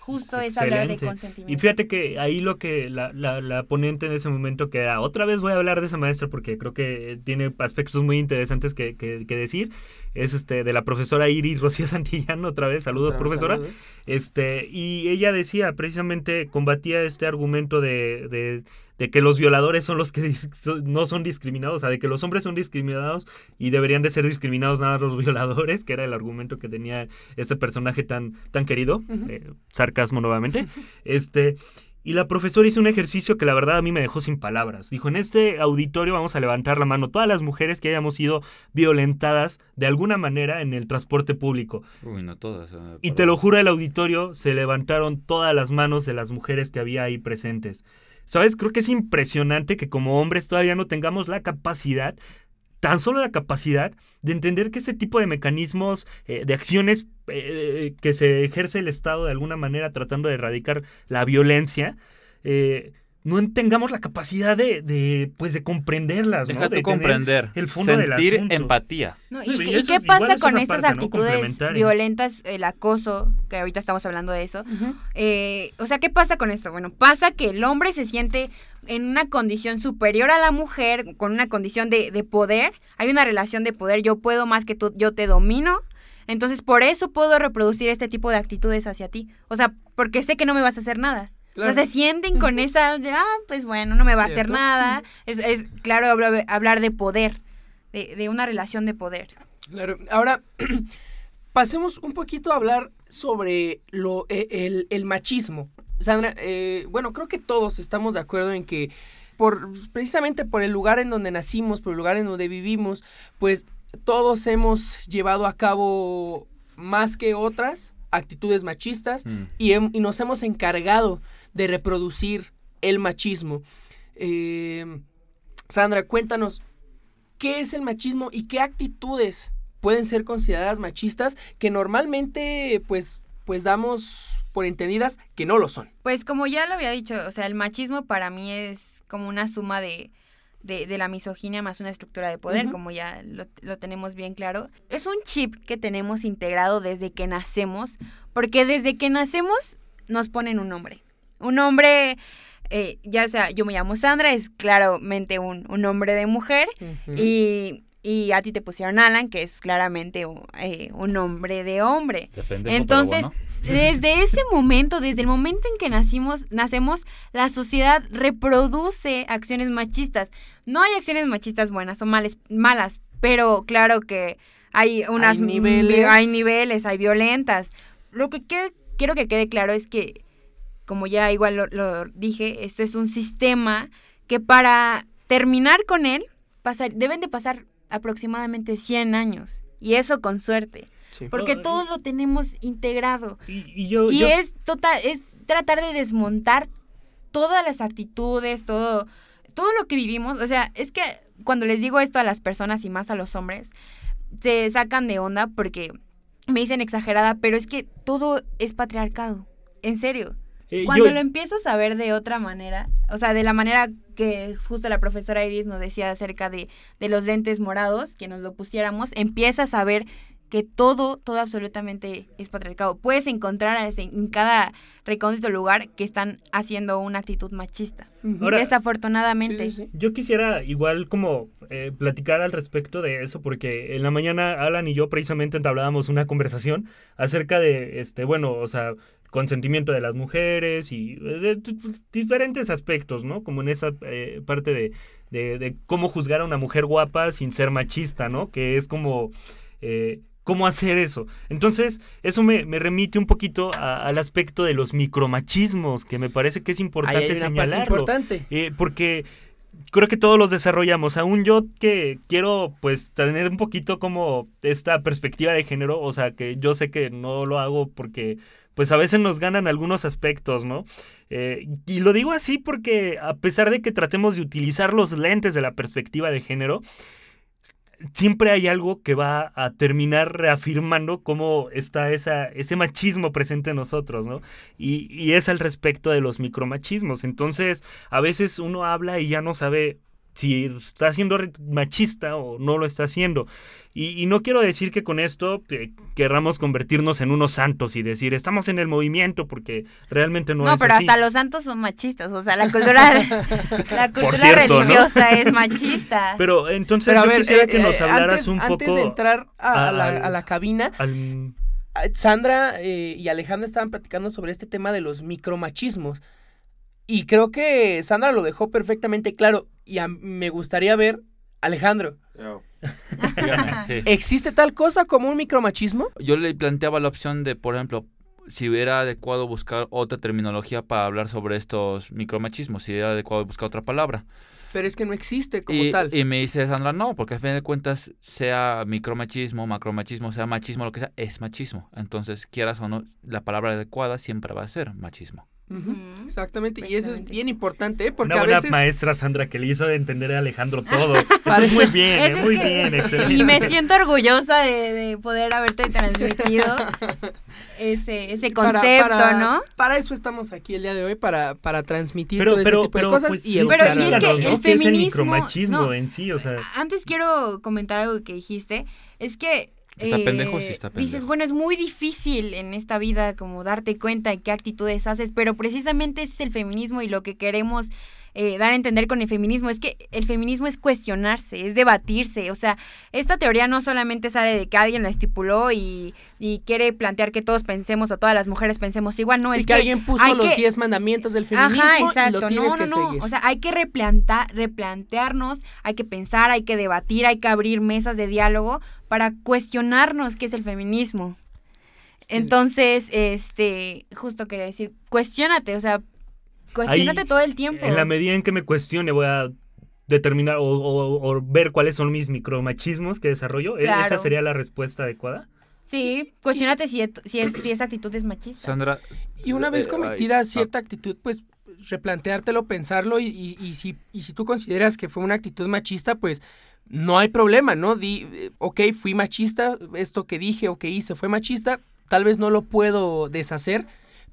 Justo es hablar de consentimiento. Y fíjate que ahí lo que la, la, la ponente en ese momento que era, otra vez voy a hablar de esa maestra porque creo que tiene aspectos muy interesantes que, que- que decir, es este de la profesora Iris Rocío <laughs> Santillano, otra vez, saludos Otra vez, profesora. saludos. Este, y ella decía, precisamente combatía este argumento de, de, de que los violadores son los que no son discriminados, o sea, de que los hombres son discriminados y deberían de ser discriminados nada más los <laughs> violadores, que era el argumento que tenía este personaje tan, tan querido, eh, sarcasmo nuevamente. Este, y la profesora hizo un ejercicio que la verdad a mí me dejó sin palabras. Dijo, en este auditorio vamos a levantar la mano todas las mujeres que hayamos sido violentadas de alguna manera en el transporte público. Uy, no todas. eh, Y te lo juro, el auditorio se levantaron todas las manos de las mujeres que había ahí presentes. ¿Sabes? Creo que es impresionante que como hombres todavía no tengamos la capacidad, tan solo la capacidad, de entender que este tipo de mecanismos, eh, de acciones eh, que se ejerce el Estado de alguna manera tratando de erradicar la violencia, eh, no tengamos la capacidad de, de pues de comprenderlas, Deja ¿no? tú De comprender. el fondo sentir empatía. No, Sí, ¿Y, y qué- y eso qué es- igual pasa con estas actitudes violentas, el acoso, que ahorita estamos hablando de eso? Eh, o sea, ¿qué pasa con esto? Bueno, pasa que el hombre se siente en una condición superior a la mujer, con una condición de, de poder. Hay una relación de poder, yo puedo más que tú, yo te domino. Entonces, por eso puedo reproducir este tipo de actitudes hacia ti. O sea, porque sé que no me vas a hacer nada. Claro. O sea, se sienten con esa de, ah, pues bueno, no me va a hacer nada. Es, es claro hablar, hablar de poder, de, de una relación de poder. Claro. Ahora, <clears throat> pasemos un poquito a hablar sobre lo, eh, el, el machismo. Sandra, eh, bueno, creo que todos estamos de acuerdo en que por precisamente por el lugar en donde nacimos, por el lugar en donde vivimos, pues todos hemos llevado a cabo más que otras actitudes machistas Mm. y, y nos hemos encargado de reproducir el machismo. Eh, Sandra, cuéntanos, ¿qué es el machismo y qué actitudes pueden ser consideradas machistas que normalmente pues, pues damos por entendidas que no lo son? Pues como ya lo había dicho, o sea, el machismo para mí es como una suma de, de, de la misoginia más una estructura de poder, como ya lo, lo tenemos bien claro. Es un chip que tenemos integrado desde que nacemos, porque desde que nacemos nos ponen un nombre. Un nombre, eh, ya sea, yo me llamo Sandra, es claramente un, un nombre de mujer, y, y a ti te pusieron Alan, que es claramente un, eh, un nombre de hombre. Depende. Entonces, bueno. <laughs> desde ese momento, desde el momento en que nacimos, nacemos, la sociedad reproduce acciones machistas. No hay acciones machistas buenas o males, malas, pero claro que hay unas Hay niveles. hay niveles, hay violentas. Lo que que- quiero que quede claro es que, como ya igual lo, lo dije, esto es un sistema que para terminar con él pasar, deben de pasar aproximadamente 100 años. Y eso con suerte. Sí. Porque No, y- todo lo tenemos integrado. Y, y yo, Y yo- es total, es tratar de desmontar todas las actitudes, todo, todo lo que vivimos. O sea, es que cuando les digo esto a las personas y más a los hombres, se sacan de onda porque me dicen exagerada, pero es que todo es patriarcado. En serio. Eh, Cuando yo- lo empiezas a ver de otra manera, o sea, de la manera que justo la profesora Iris nos decía acerca de, de los lentes morados, que nos lo pusiéramos, empiezas a ver que todo, todo absolutamente es patriarcado. Puedes encontrar en cada recóndito lugar que están haciendo una actitud machista. Ahora- Desafortunadamente. Sí, sí, sí. Yo quisiera igual como eh, platicar al respecto de eso, porque en la mañana Alan y yo precisamente entablábamos una conversación acerca de, este, bueno, o sea, consentimiento de las mujeres y eh, de, diferentes aspectos, ¿no? Como en esa eh, parte de, de, cómo juzgar a una mujer guapa sin ser machista, ¿no? Que es como... eh, ¿Cómo hacer eso? Entonces, eso me, me remite un poquito a- al aspecto de los micromachismos, que me parece que es importante hay señalarlo. importante. Eh, porque creo que todos los desarrollamos. Aún yo que quiero pues tener un poquito como esta perspectiva de género, o sea, que yo sé que no lo hago porque pues a veces nos ganan algunos aspectos, ¿no? Eh, y lo digo así porque a pesar de que tratemos de utilizar los lentes de la perspectiva de género, siempre hay algo que va a terminar reafirmando cómo está ese machismo presente en nosotros, ¿no? Y, y es al respecto de los micromachismos. Entonces, a veces uno habla y ya no sabe si está siendo machista o no lo está haciendo. Y, y no quiero decir que con esto eh, querramos convertirnos en unos santos y decir estamos en el movimiento porque realmente no, No, es pero así. hasta los santos son machistas. O sea, la cultura, <laughs> la cultura cierto, ¿no? religiosa es machista. <laughs> Pero entonces Pero a yo ver, quisiera eh, que nos eh, hablaras antes, un antes poco de entrar a, a la, a la cabina, al- Sandra eh, y Alejandro estaban platicando sobre este tema de los micromachismos. Y creo que Sandra lo dejó perfectamente claro. Y a- me gustaría ver, Alejandro, Dígame, sí. ¿existe tal cosa como un micromachismo? Yo le planteaba la opción de, por ejemplo, si hubiera adecuado buscar otra terminología para hablar sobre estos micromachismos, si era adecuado buscar otra palabra. Pero es que no existe como Y, tal. y me dice Sandra, no, porque al fin de cuentas, sea micromachismo, macromachismo, sea machismo, lo que sea, es machismo. Entonces, quieras o no, la palabra adecuada siempre va a ser machismo. Exactamente, y eso es bien importante, ¿eh? porque Una a buena veces... maestra Sandra que le hizo entender a Alejandro <laughs> todo. Eso es muy bien, eh, Eso es muy que- bien, excelente. Y me siento orgullosa de, de poder haberte transmitido <laughs> ese, ese concepto, para- ¿no? Para eso estamos aquí el día de hoy, para, para transmitir Pero, todo ese pero, tipo pero, de cosas pues, y educar. Pero, y es a que el. ¿Qué es el feminismo- micromachismo no. en sí? O sea, Antes quiero comentar algo que dijiste. Es que. Eh, ¿Está pendejo? Sí está Dices, pendejo. bueno, es muy difícil en esta vida como darte cuenta de qué actitudes haces, pero precisamente ese es el feminismo y lo que queremos eh, dar a entender con el feminismo es que el feminismo es cuestionarse, es debatirse. O sea, esta teoría no solamente sale de que alguien la estipuló y, y quiere plantear que todos pensemos o todas las mujeres pensemos igual, no Sí, es que, alguien puso los que- 10 mandamientos del feminismo Ajá, y lo tienes no, que no, no. seguir. O sea, hay que replanta- replantearnos, hay que pensar, hay que debatir, hay que abrir mesas de diálogo para cuestionarnos qué es el feminismo. Entonces, este, justo quería decir, cuestiónate, o sea, cuestiónate Ahí, todo el tiempo. en la medida en que me cuestione voy a determinar o, o- o ver cuáles son mis micromachismos que desarrollo. ¿E- Claro. ¿Esa sería la respuesta adecuada? Sí, cuestiónate si, es, si esa actitud es machista. Sandra. Y una vez eh, cometida ay, cierta actitud, pues replanteártelo, pensarlo y, y- y si, y si tú consideras que fue una actitud machista, pues no hay problema, ¿no? Di, eh, ok, fui machista, esto que dije o que hice fue machista, tal vez no lo puedo deshacer,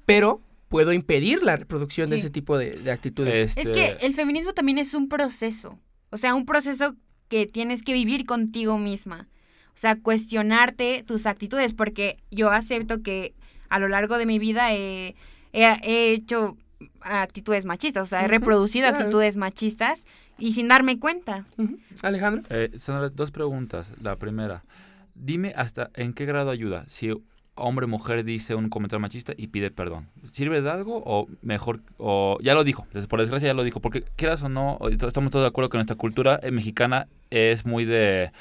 pero puedo impedir la reproducción de ese tipo de, de actitudes. Es este, que el feminismo también es un proceso, o sea, un proceso que tienes que vivir contigo misma. O sea, cuestionarte tus actitudes, porque yo acepto que a lo largo de mi vida he, he- he hecho actitudes machistas, o sea, he reproducido actitudes machistas y sin darme cuenta. Alejandro. Eh, Sandra, dos preguntas. La primera, dime hasta en qué grado ayuda si hombre o mujer dice un comentario machista y pide perdón. ¿Sirve de algo o mejor, o ya lo dijo, por desgracia ya lo dijo, porque quieras o no, estamos todos de acuerdo que nuestra cultura eh, mexicana es muy de...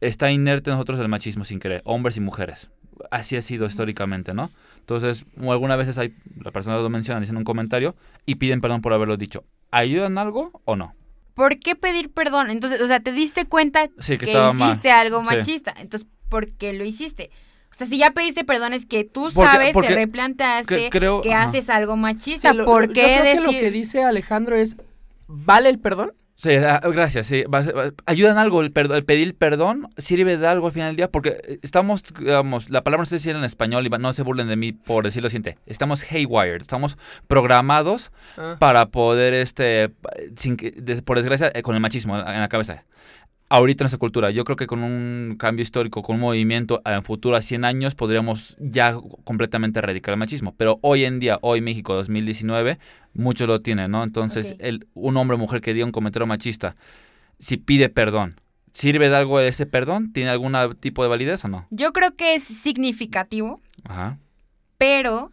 Está inerte en nosotros el machismo sin querer, hombres y mujeres. Así ha sido históricamente, ¿no? Entonces, algunas veces hay, las personas lo mencionan, dicen un comentario y piden perdón por haberlo dicho. ¿Ayudan algo o no? ¿Por qué pedir perdón? Entonces, o sea, te diste cuenta Sí, que que estaba mal. hiciste algo Sí. machista. Entonces, ¿por qué lo hiciste? O sea, si ya pediste perdón es que tú Porque- sabes, porque te replanteaste cre- creo- que haces algo machista. Sí, lo- ¿Por yo qué creo que decir? lo que dice Alejandro es, ¿vale el perdón? Sí, ah, gracias. Sí, va a ser- va- ayuda en algo el, el pedir perdón, sirve de algo al final del día, porque eh, estamos, digamos, la palabra no sé decir en español y no se burlen de mí por decirlo siguiente. Estamos haywired, estamos programados Ah. para poder, este, sin que, por desgracia, eh, con el machismo en la cabeza. Ahorita en nuestra cultura, yo creo que con un cambio histórico, con un movimiento en futuro a 100 años, podríamos ya completamente erradicar el machismo. Pero hoy en día, hoy México 2019, muchos lo tienen, ¿no? Entonces, el, un hombre o mujer que diga un comentario machista, si pide perdón, ¿sirve de algo ese perdón? ¿Tiene algún tipo de validez o no? Yo creo que es significativo, Ajá. pero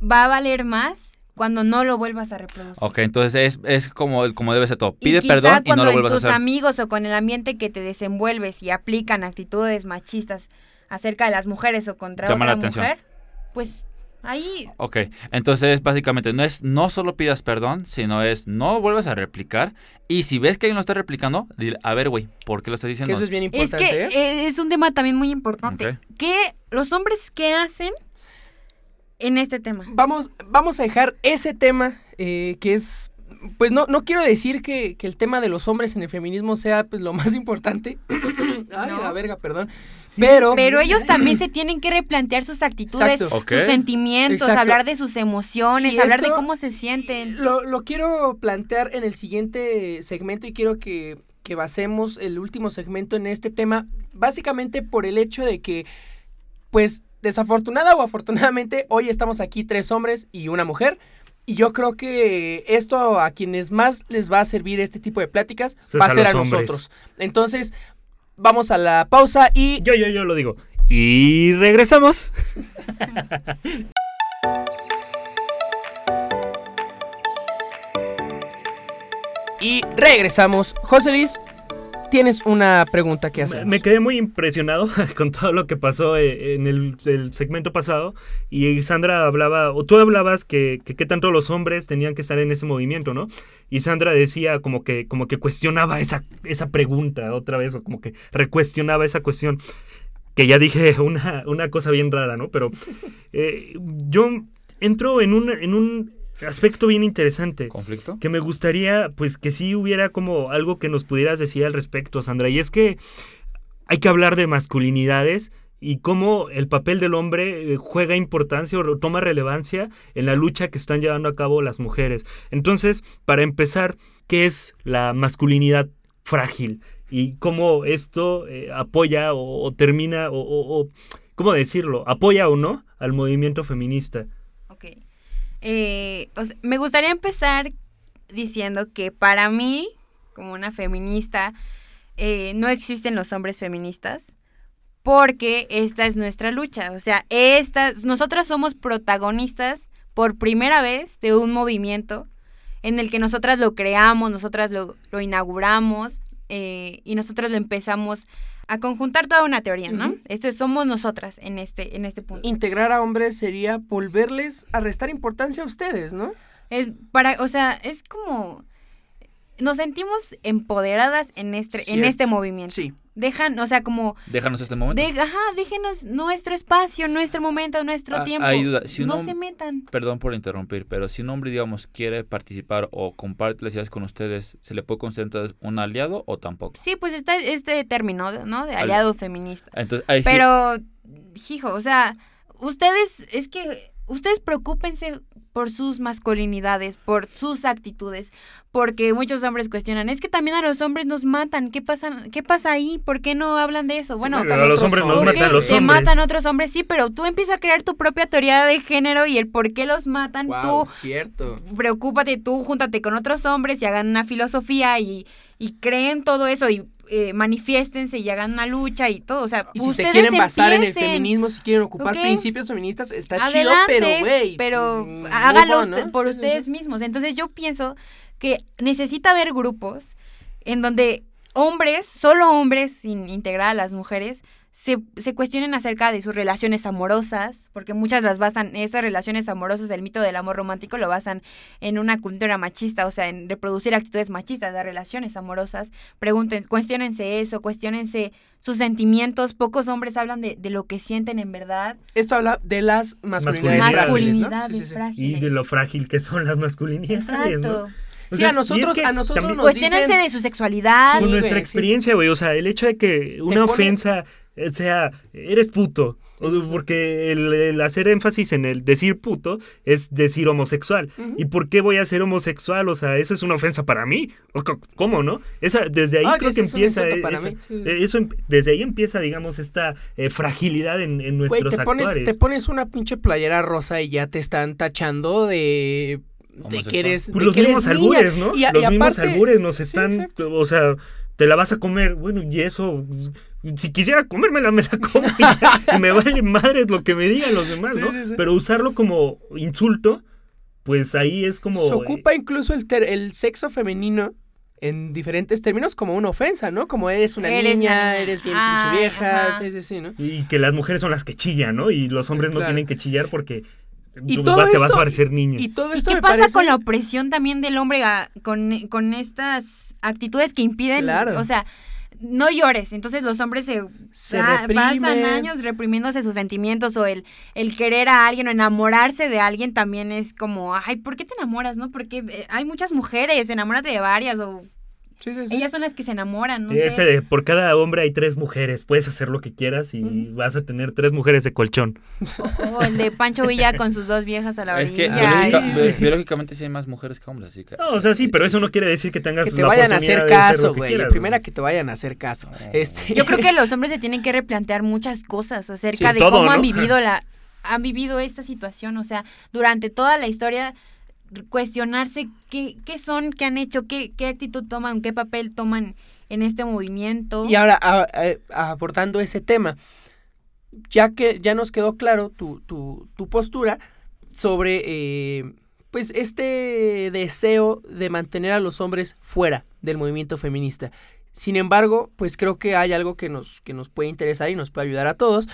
va a valer más cuando no lo vuelvas a reproducir. Ok, entonces es, es como, como debe ser todo. Pide perdón y no lo vuelvas a tus hacer. amigos o con el ambiente que te desenvuelves y aplican actitudes machistas acerca de las mujeres o contra Llama otra la atención. mujer, pues ahí Ok, entonces básicamente no es no solo pidas perdón, sino es no vuelvas a replicar y si ves que alguien lo está replicando, dile, a ver, güey, ¿por qué lo estás Que diciendo? eso es bien Es importante, que ¿eh? es un tema también muy importante. Ok. ¿Qué los hombres qué hacen en este tema? Vamos, vamos a dejar ese tema eh, que es, pues no, no quiero decir que, que el tema de los hombres en el feminismo sea pues lo más <laughs> importante. <clears throat> Ay, No. la verga, perdón. Pero, Pero ellos también se tienen que replantear sus actitudes, sus sentimientos, Exacto. hablar de sus emociones, Y hablar de cómo se sienten. Lo, lo quiero plantear en el siguiente segmento y quiero que, que basemos el último segmento en este tema, básicamente por el hecho de que, pues, desafortunada o afortunadamente, hoy estamos aquí tres hombres y una mujer. Y yo creo que esto a quienes más les va a servir este tipo de pláticas va a ser a hombres. nosotros. Entonces, vamos a la pausa y Yo, yo, yo lo digo. Y regresamos. <laughs> Y regresamos. José Luis, tienes una pregunta que hacer. me quedé muy impresionado <laughs> con todo lo que pasó eh, en el, el segmento pasado. Y Sandra hablaba, o tú hablabas que, que tanto los hombres tenían que estar en ese movimiento, ¿no? Y Sandra decía como que, como que cuestionaba esa, esa pregunta otra vez, o como que recuestionaba esa cuestión. Que ya dije <laughs> una, una cosa bien rara, ¿no? Pero eh, yo entro en un, en un aspecto bien interesante. ¿Conflicto? Que me gustaría, pues, que sí hubiera como algo que nos pudieras decir al respecto, Sandra. Y es que hay que hablar de masculinidades y cómo el papel del hombre eh, juega importancia o toma relevancia en la lucha que están llevando a cabo las mujeres. Entonces, para empezar, ¿qué es la masculinidad frágil? Y cómo esto eh, apoya o, o termina, o, o, o, ¿cómo decirlo? ¿Apoya o no al movimiento feminista? Eh, me gustaría empezar diciendo que para mí, como una feminista, eh, no existen los hombres feministas porque esta es nuestra lucha. O sea, esta, nosotras somos protagonistas por primera vez de un movimiento en el que nosotras lo creamos, nosotras lo, lo inauguramos eh, y nosotros lo empezamos a conjuntar toda una teoría, ¿no? Ujú. Esto es- somos nosotras en este, en este punto. Integrar a hombres sería volverles a restar importancia a ustedes, ¿no? Es para, o sea, es como nos sentimos empoderadas en este, en este movimiento. Sí. Dejan, o sea, como Déjanos este momento. de, ajá, déjenos nuestro espacio, nuestro momento, nuestro Ah, tiempo. hay duda. Si no se metan. Perdón por interrumpir, pero si un hombre, digamos, quiere participar o comparte las ideas con ustedes, ¿se le puede considerar un aliado o tampoco? Sí, pues está este término, ¿no? De aliado feminista. Entonces, ahí sí- Pero, hijo, o sea, ustedes, es que ustedes preocúpense por sus masculinidades, por sus actitudes, porque muchos hombres cuestionan, es que también a los hombres nos matan, ¿qué pasa, qué pasa ahí? ¿Por qué no hablan de eso? Bueno, a los otros hombres nos hombres. ¿por matan los te matan otros hombres? Sí, pero tú empiezas a crear tu propia teoría de género y el por qué los matan, Wow, tú cierto. preocúpate tú, júntate con otros hombres y hagan una filosofía y, y creen todo eso y eh, manifiéstense y hagan una lucha y todo. O sea, Y si se quieren basar en el feminismo, si quieren ocupar principios feministas, está Adelante, chido, pero güey. pero mm, por sí, ustedes sí. mismos. Entonces yo pienso que necesita haber grupos en donde hombres, solo hombres, sin integrar a las mujeres, se, se cuestionen acerca de sus relaciones amorosas, porque muchas las basan, esas relaciones amorosas, el mito del amor romántico lo basan en una cultura machista, o sea, en reproducir actitudes machistas de relaciones amorosas. Pregunten, cuestionense eso, cuestionense sus sentimientos. Pocos hombres hablan de, de lo que sienten en verdad. Esto habla de las masculinidades, Masculinidades. frágiles, ¿no? Masculinidades Sí, sí, sí. frágiles. Y de lo frágil que son las masculinidades, Exacto. ¿no? O Sí, sea, a nosotros- es que a nosotros también- nos dicen- de su sexualidad. Sí, Con güey, nuestra sí. experiencia, güey. O sea, el hecho de que una pone- eh, sea, eres puto. o-. Porque el, el hacer énfasis en el decir puto es decir homosexual. ¿Y por qué voy a ser homosexual? O sea, ¿eso es una ofensa para mí? ¿O ¿Cómo, no? Esa, desde ahí Ah, creo que es un empieza. insulto eh, para esa- mí, sí. eh, eso em- desde ahí empieza, digamos, esta eh, fragilidad en, en Güey, nuestros te pones, actuares. te pones una pinche playera rosa y ya te están tachando de, de que eres, Pues de los que eres mismos niña. albures, ¿no? Y a- los y mismos aparte- albures nos están, o sea, te la vas a comer, bueno, y eso, si quisiera comérmela, me la como y, <laughs> y me vale madres lo que me digan los demás, ¿no? Sí, sí, sí. Pero usarlo como insulto, pues ahí es como... Se ocupa incluso el, ter- el sexo femenino en diferentes términos como una ofensa, ¿no? Como eres una Eres niña, una eres bien pinche vieja, ajá. sí, sí, sí, ¿no? Y que las mujeres son las que chillan, ¿no? Y los hombres no tienen que chillar porque Y tú todo vas- te vas a parecer niña. Y todo ¿Y esto qué me pasa parece... con la opresión también del hombre a- con, con estas actitudes que impiden? Claro. O sea, no llores. Entonces los hombres se, Se pasan años reprimiéndose sus sentimientos o el, el querer a alguien o enamorarse de alguien también es como, ay, ¿por qué te enamoras? no Porque eh, hay muchas mujeres, enamórate de varias o Sí, sí, sí. ellas son las que se enamoran, no este sé. de por cada hombre hay tres mujeres, puedes hacer lo que quieras y vas a tener tres mujeres de colchón. <laughs> O el de Pancho Villa con sus dos viejas a la Es que orilla. biológica- Sí. bi- biológicamente sí hay más mujeres que hombres, así que... No, o sea, sí, pero eso no quiere decir que tengas Que te la vayan a hacer caso, que güey. Primera que te vayan a hacer caso. Ah. Este... Yo creo que los hombres se tienen que replantear muchas cosas acerca Sí, de todo, cómo han vivido la han vivido esta situación, o sea, durante toda la historia cuestionarse qué, qué son, qué han hecho, qué, qué actitud toman, qué papel toman en este movimiento. Y ahora, a- a- ese tema, ya que ya nos quedó claro tu, tu, tu postura sobre eh, pues este deseo de mantener a los hombres fuera del movimiento feminista. Sin embargo, pues creo que hay algo que nos, que nos puede interesar y nos puede ayudar a todos.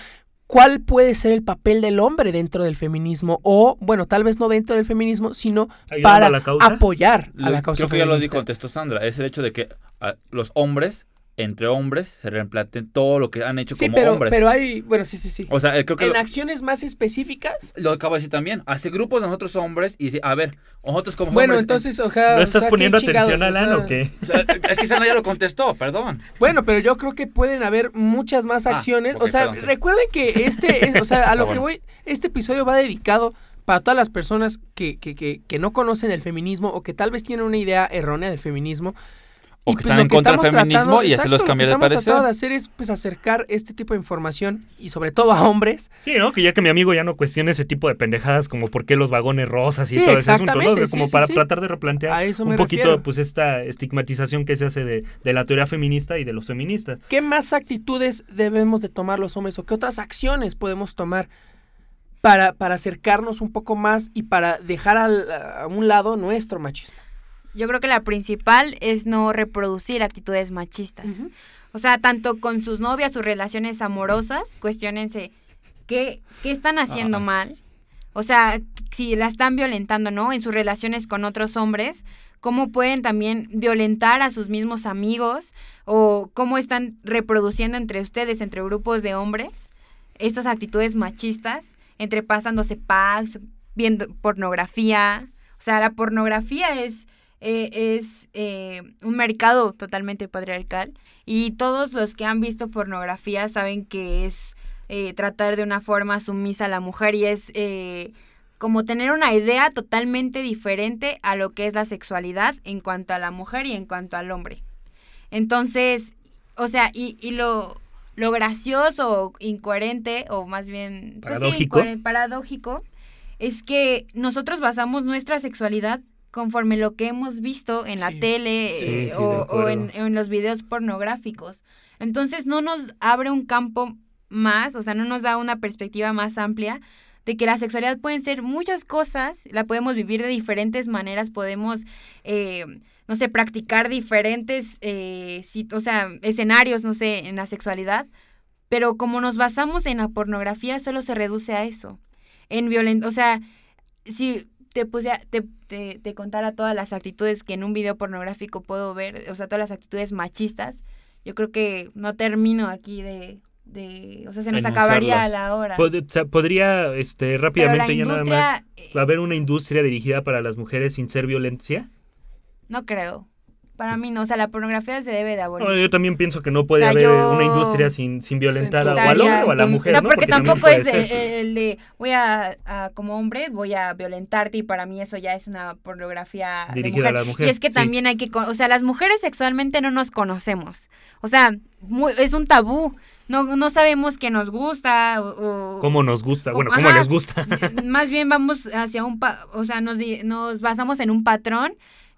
¿Cuál puede ser el papel del hombre dentro del feminismo? O, bueno, tal vez no dentro del feminismo, sino Ayudando para a la causa. apoyar a Lo- la causa creo que ya lo feminista. contestó Sandra. Es el hecho de que ah, los hombres entre hombres se replanteen todo lo que han hecho Sí, como pero, hombres. pero hay, bueno, sí, sí, sí. o sea, eh, creo que en lo, acciones más específicas. lo acabo de decir también. Hace grupos de nosotros hombres y dice, a ver, nosotros como Bueno, hombres... entonces, ojalá. ¿No estás poniendo atención, Alan, o qué? <laughs> o sea, es que Sana ya lo contestó, perdón. Bueno, pero yo creo que pueden haber muchas más Ah, acciones. o sea, perdón, sí. recuerden que este, es- o sea, a <laughs> lo Ah, que bueno. voy, este episodio va dedicado para todas las personas que, que, que, que no conocen el feminismo o que tal vez tienen una idea errónea del feminismo. O Y, que pues, están en contra del feminismo tratando- y hacerlos exacto, cambiar de Lo que estamos parecer. tratando de hacer es pues acercar este tipo de información y sobre todo a hombres. Sí, ¿no? Que ya que mi amigo ya no cuestione ese tipo de pendejadas como por qué los vagones rosas y Sí, todo ese asunto, ¿no? O sea, exactamente, como sí, para tratar de replantear un poquito refiero. pues esta estigmatización que se hace de, de la teoría feminista y de los feministas. ¿Qué más actitudes debemos de tomar los hombres o qué otras acciones podemos tomar para, para acercarnos un poco más y para dejar al- a un lado nuestro machismo? Yo creo que la principal es no reproducir actitudes machistas. O sea, tanto con sus novias, sus relaciones amorosas, cuestionense qué, qué están haciendo mal. O sea, si la están violentando, ¿no? En sus relaciones con otros hombres, cómo pueden también violentar a sus mismos amigos o cómo están reproduciendo entre ustedes, entre grupos de hombres, estas actitudes machistas, entre pasándose packs, viendo pornografía. O sea, la pornografía es, eh, es eh, un mercado totalmente patriarcal y todos los que han visto pornografía saben que es eh, tratar de una forma sumisa a la mujer y es como tener una idea totalmente diferente a lo que es la sexualidad en cuanto a la mujer y en cuanto al hombre. Entonces, o sea, y, y lo, lo gracioso o incoherente, o más bien pues sí, paradójico, es que nosotros basamos nuestra sexualidad conforme lo que hemos visto en la Sí. tele Sí, eh, sí, o, en, en los videos pornográficos. Entonces no nos abre un campo más, o sea, no nos da una perspectiva más amplia de que la sexualidad pueden ser muchas cosas, la podemos vivir de diferentes maneras, podemos, eh, no sé, practicar diferentes, eh, o sea, escenarios, no sé, en la sexualidad, pero como nos basamos en la pornografía, solo se reduce a eso. En violen o sea, si te puse a- te, te, te contara todas las actitudes que en un video pornográfico puedo ver, o sea, todas las actitudes machistas, yo creo que no termino aquí de, de o sea, se nos acabaría Enunciarlas. la hora. Pod- o sea, podría, este, rápidamente ya nada más, eh, ¿va a haber una industria dirigida para las mujeres sin ser violencia? no creo. Para mí no, o sea, la pornografía se debe de abolir. No, yo también pienso que no puede O sea, haber yo una industria sin, sin violentar a- al hombre o a la mujer, o sea, ¿no? porque, tampoco es el de voy a, a, como hombre voy a violentarte y para mí eso ya es una pornografía de Dirigida a mujer. la mujer, Y es que sí. también hay que, o sea, las mujeres sexualmente no nos conocemos. O sea, muy- es un tabú. No, no sabemos qué nos gusta o, o- ¿Cómo nos gusta? Bueno, ¿cómo ajá. les gusta? <laughs> Más bien vamos hacia un, pa- o sea, nos, nos basamos en un patrón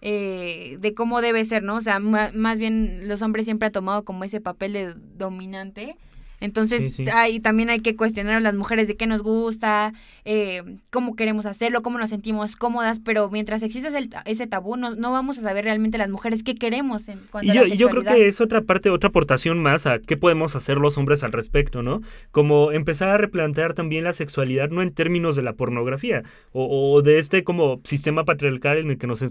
eh, de cómo debe ser, ¿no? O sea, más bien los hombres siempre han tomado como ese papel de dominante. Entonces, Sí, sí. ahí también hay que cuestionar a las mujeres de qué nos gusta, eh, cómo queremos hacerlo, cómo nos sentimos cómodas, pero mientras exista ese, ese tabú, no, no vamos a saber realmente las mujeres qué queremos en cuanto Y a yo, la yo creo que es otra parte, otra aportación más a qué podemos hacer los hombres al respecto, ¿no? Como empezar a replantear también la sexualidad, no en términos de la pornografía o, o de este como sistema patriarcal en el que nos,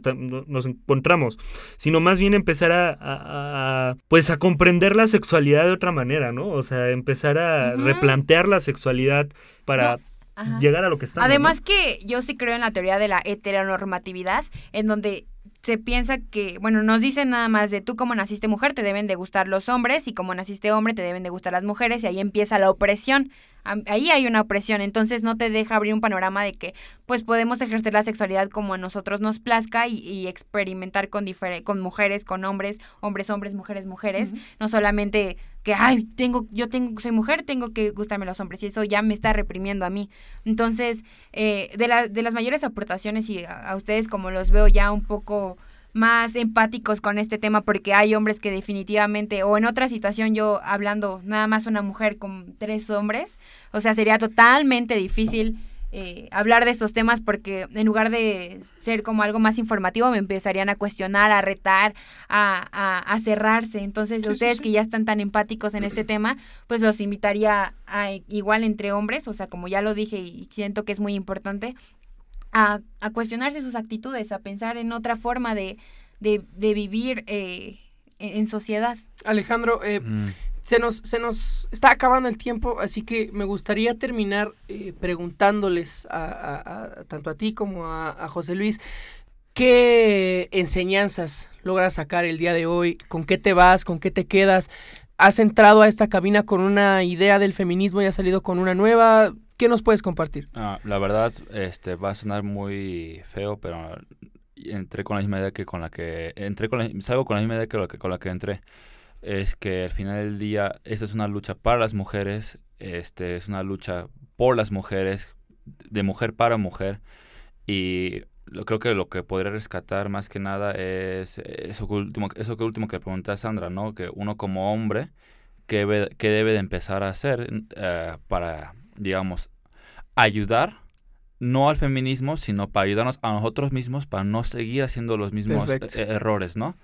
encontramos, sino más bien empezar a, a- a, pues a comprender la sexualidad de otra manera, ¿no? O sea, empezar a replantear la sexualidad para Ajá. llegar a lo que estamos. Además ¿no? que yo sí creo en la teoría de la heteronormatividad, en donde se piensa que, bueno, nos dicen nada más de tú como naciste mujer te deben de gustar los hombres y como naciste hombre te deben de gustar las mujeres y ahí empieza la opresión. Ahí hay una opresión, entonces no te deja abrir un panorama de que pues podemos ejercer la sexualidad como a nosotros nos plazca y, y experimentar con, con mujeres, con hombres, hombres, hombres, mujeres, mujeres, no solamente que, ay, tengo, yo tengo, soy mujer, tengo que gustarme los hombres y eso ya me está reprimiendo a mí. Entonces, eh, de, la- de las mayores aportaciones y a, a ustedes como los veo ya un poco más empáticos con este tema porque hay hombres que definitivamente o en otra situación yo hablando nada más una mujer con tres hombres o sea sería totalmente difícil eh, hablar de estos temas porque en lugar de ser como algo más informativo me empezarían a cuestionar a retar a, a, a cerrarse entonces Sí, sí, ustedes sí. que ya están tan empáticos en este <clears throat> tema pues los invitaría a igual entre hombres o sea como ya lo dije y siento que es muy importante a, a cuestionarse sus actitudes, a pensar en otra forma de, de, de vivir eh, en, en sociedad. Alejandro, eh, Mm. se, nos, se nos está acabando el tiempo, así que me gustaría terminar eh, preguntándoles a, a- a- tanto a ti como a, a José Luis, ¿qué enseñanzas logras sacar el día de hoy? ¿Con qué te vas? ¿Con qué te quedas? ¿Has entrado a esta cabina con una idea del feminismo y has salido con una nueva? ¿Qué nos puedes compartir? Ah, la verdad, este, va a sonar muy feo, pero entré con la misma idea que con la que entré con la, salgo con la misma idea que, que con la que entré. Es que al final del día esta es una lucha para las mujeres, este es una lucha por las mujeres, de mujer para mujer y lo, creo que lo que podría rescatar más que nada es eso que último, eso que último que pregunté a Sandra, ¿no? Que uno como hombre, ¿qué debe, qué debe de empezar a hacer eh, para, digamos, ayudar no al feminismo, sino para ayudarnos a nosotros mismos para no seguir haciendo los mismos eh, errores, ¿no?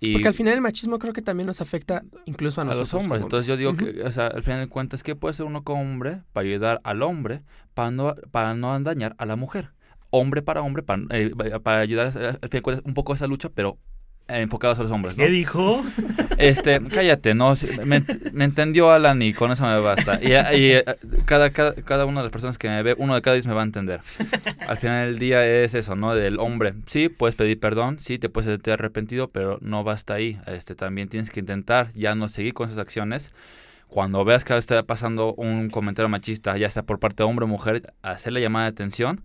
Y Porque al final el machismo creo que también nos afecta incluso a a nosotros. los hombres. como Entonces yo digo que, o sea, al final de cuentas, ¿qué puede ser uno como hombre para ayudar al hombre para no, para no dañar a la mujer? Hombre para hombre, para, eh, para ayudar al de cuentas, un poco a esa lucha, pero eh, enfocados a los hombres, ¿no? ¿Qué dijo? <laughs> Este, cállate, no, me, me entendió Alan y con eso me basta. Y, y, eh, cada, cada, cada una de las personas que me ve, uno de cada diez me va a entender. Al final del día es eso, ¿no? Del hombre, sí, puedes pedir perdón, sí, te puedes sentir arrepentido, pero no basta ahí. Este, también tienes que intentar ya no seguir con esas acciones. Cuando veas que está pasando un comentario machista, ya sea por parte de hombre o mujer, hacerle llamada de atención.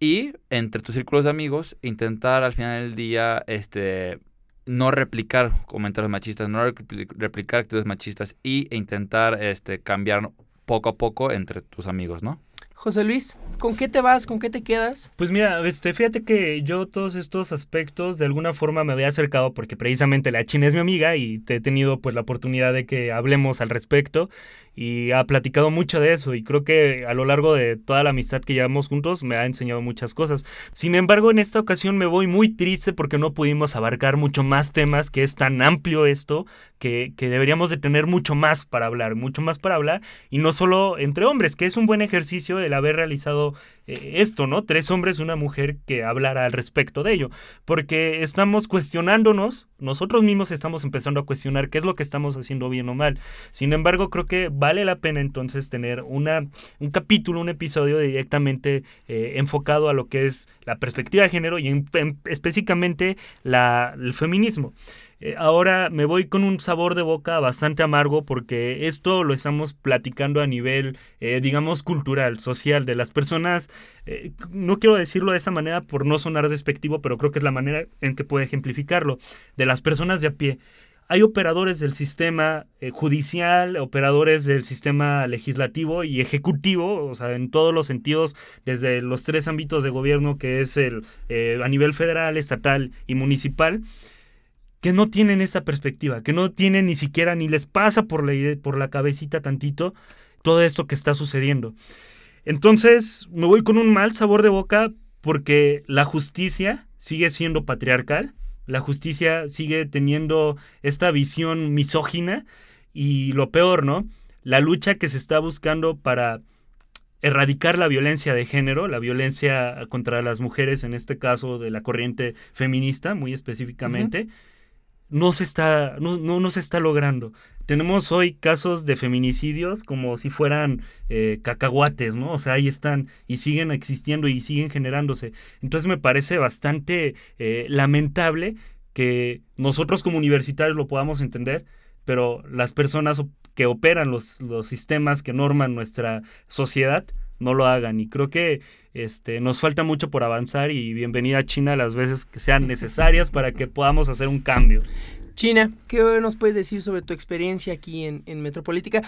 Y entre tus círculos de amigos, intentar al final del día, este, no replicar comentarios machistas, no repli- replicar actitudes machistas y e intentar este cambiar poco a poco entre tus amigos, ¿no? José Luis, ¿con qué te vas? ¿Con qué te quedas? Pues mira, este, fíjate que yo todos estos aspectos de alguna forma me había acercado porque precisamente la China es mi amiga y te he tenido pues la oportunidad de que hablemos al respecto y ha platicado mucho de eso y creo que a lo largo de toda la amistad que llevamos juntos me ha enseñado muchas cosas. Sin embargo, en esta ocasión me voy muy triste porque no pudimos abarcar mucho más temas, que es tan amplio esto, que, que deberíamos de tener mucho más para hablar, mucho más para hablar y no solo entre hombres, que es un buen ejercicio el haber realizado eh, esto, ¿no? Tres hombres una mujer que hablara al respecto de ello, porque estamos cuestionándonos, nosotros mismos estamos empezando a cuestionar qué es lo que estamos haciendo bien o mal. Sin embargo, creo que vale la pena entonces tener una, un capítulo, un episodio directamente eh, enfocado a lo que es la perspectiva de género y en- en- específicamente el feminismo. Eh, ahora me voy con un sabor de boca bastante amargo porque esto lo estamos platicando a nivel, eh, digamos, cultural, social, de las personas. eh, no quiero decirlo de esa manera por no sonar despectivo, pero creo que es la manera en que puedo ejemplificarlo. De las personas de a pie. Hay operadores del sistema judicial, operadores del sistema legislativo y ejecutivo, o sea, en todos los sentidos, desde los tres ámbitos de gobierno que es el eh, a nivel federal, estatal y municipal, que no tienen esa perspectiva, que no tienen ni siquiera ni les pasa por la, por la cabecita tantito todo esto que está sucediendo. Entonces me voy con un mal sabor de boca porque la justicia sigue siendo patriarcal, la justicia sigue teniendo esta visión misógina y lo peor, ¿no? La lucha que se está buscando para erradicar la violencia de género, la violencia contra las mujeres, en este caso de la corriente feminista, muy específicamente, no se está, no, no, no se está logrando. Tenemos hoy casos de feminicidios como si fueran eh, cacahuates, ¿no? O sea, ahí están y siguen existiendo y siguen generándose. Entonces me parece bastante eh, lamentable que nosotros como universitarios lo podamos entender, pero las personas que operan los, los sistemas que norman nuestra sociedad no lo hagan. Y creo que este, nos falta mucho por avanzar y bienvenida a China las veces que sean necesarias para que podamos hacer un cambio. China, ¿qué nos puedes decir sobre tu experiencia aquí en, en Metropolítica?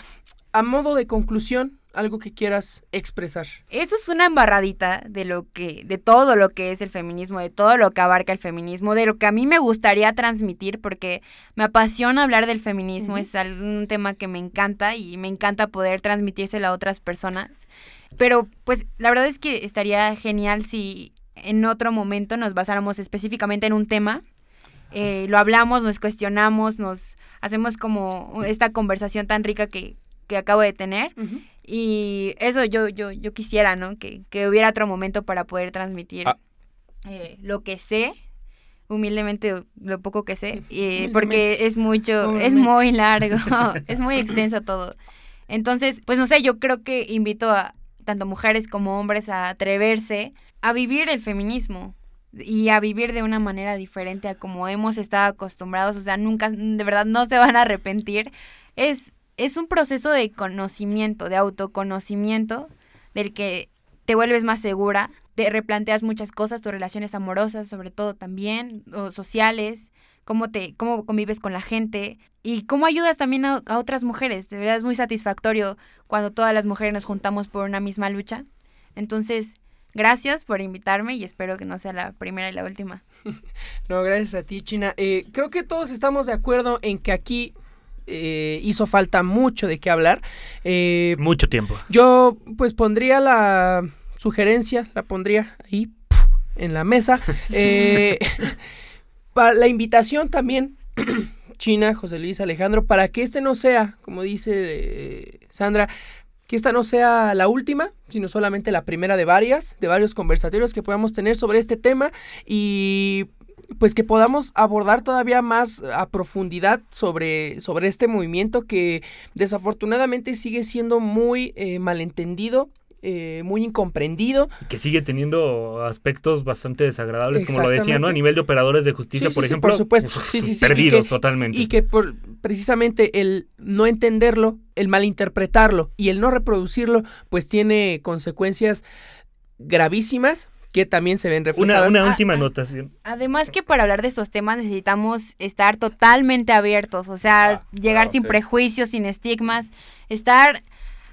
A modo de conclusión, algo que quieras expresar. Eso es una embarradita de lo que, de todo lo que es el feminismo, de todo lo que abarca el feminismo, de lo que a mí me gustaría transmitir, porque me apasiona hablar del feminismo, es un tema que me encanta y me encanta poder transmitírselo a otras personas. Pero pues la verdad es que estaría genial si en otro momento nos basáramos específicamente en un tema. eh, lo hablamos, nos cuestionamos, nos hacemos como esta conversación tan rica que, que acabo de tener. Y eso yo, yo, yo quisiera, ¿no? Que, que hubiera otro momento para poder transmitir Ah. eh, lo que sé, humildemente lo poco que sé, <laughs> eh, porque es mucho, es muy largo, <laughs> <laughs> es muy extenso todo. Entonces, pues no sé, yo creo que invito a tanto mujeres como hombres a atreverse a vivir el feminismo y a vivir de una manera diferente a como hemos estado acostumbrados, o sea, nunca, de verdad, no se van a arrepentir. Es, es un proceso de conocimiento, de autoconocimiento, del que te vuelves más segura, te replanteas muchas cosas, tus relaciones amorosas, sobre todo también, o sociales, cómo te, cómo convives con la gente y cómo ayudas también a, otras mujeres. De verdad es muy satisfactorio cuando todas las mujeres nos juntamos por una misma lucha. Entonces, gracias por invitarme y espero que no sea la primera y la última. <laughs> No, gracias a ti, China. Eh, creo que todos estamos de acuerdo en que aquí eh, hizo falta mucho de qué hablar. Eh, Mucho tiempo. yo, pues, pondría la sugerencia, la pondría ahí ¡puf! en la mesa. <laughs> Eh, para la invitación también, <clears throat> China, José Luis, Alejandro, para que este no sea, como dice Sandra, que esta no sea la última, sino solamente la primera de varias, de varios conversatorios que podamos tener sobre este tema y pues que podamos abordar todavía más a profundidad sobre, sobre este movimiento que desafortunadamente sigue siendo muy eh, malentendido, eh, muy incomprendido. Que sigue teniendo aspectos bastante desagradables, como lo decía, ¿no? A nivel de operadores de justicia, Sí, por sí, ejemplo. por supuesto. uf, y Perdidos que- totalmente. Y que por precisamente el no entenderlo, el malinterpretarlo y el no reproducirlo, pues tiene consecuencias gravísimas que también se ven reflejadas. una Ah, última ah. anotación. Además que para hablar de estos temas necesitamos estar totalmente abiertos, o sea, Ah, llegar claro, sin sí. prejuicios, sin estigmas, estar,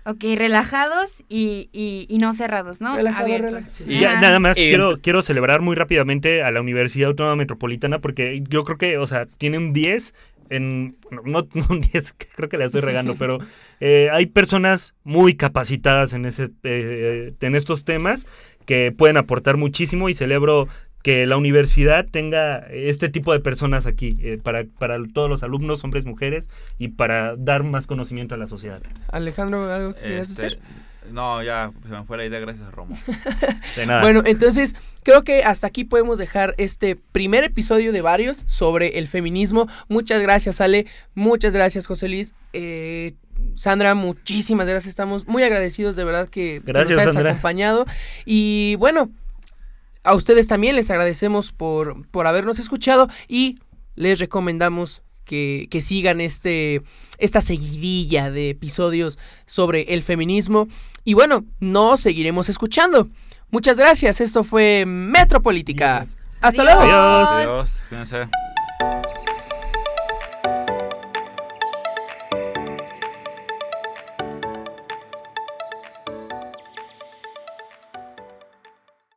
ok, relajados y, y, y no cerrados, ¿no? Relajado, Abiertos. Y ya, nada más Y- quiero, quiero celebrar muy rápidamente a la Universidad Autónoma Metropolitana porque yo creo que, o sea, tiene un 10 en... No, <laughs> no un 10, que creo que la estoy regando, pero eh, hay personas muy capacitadas en, ese, eh, en estos temas que pueden aportar muchísimo y celebro que la universidad tenga este tipo de personas aquí eh, para, para todos los alumnos, hombres, mujeres, y para dar más conocimiento a la sociedad. Alejandro, ¿algo que quieras Este, decir? no, ya se me fue la idea gracias a Romo. <laughs> De nada. Bueno, entonces creo que hasta aquí podemos dejar este primer episodio de varios sobre el feminismo. Muchas gracias, Ale. Muchas gracias, José Luis. Eh, Sandra, muchísimas gracias. Estamos muy agradecidos de verdad que, que Gracias, nos hayas Sandra. acompañado. Y bueno, a ustedes también les agradecemos por, por habernos escuchado y les recomendamos que, que sigan este, esta seguidilla de episodios sobre el feminismo. Y bueno, nos seguiremos escuchando. Muchas gracias. Esto fue Metropolítica. Hasta Adiós. luego. Adiós. Adiós.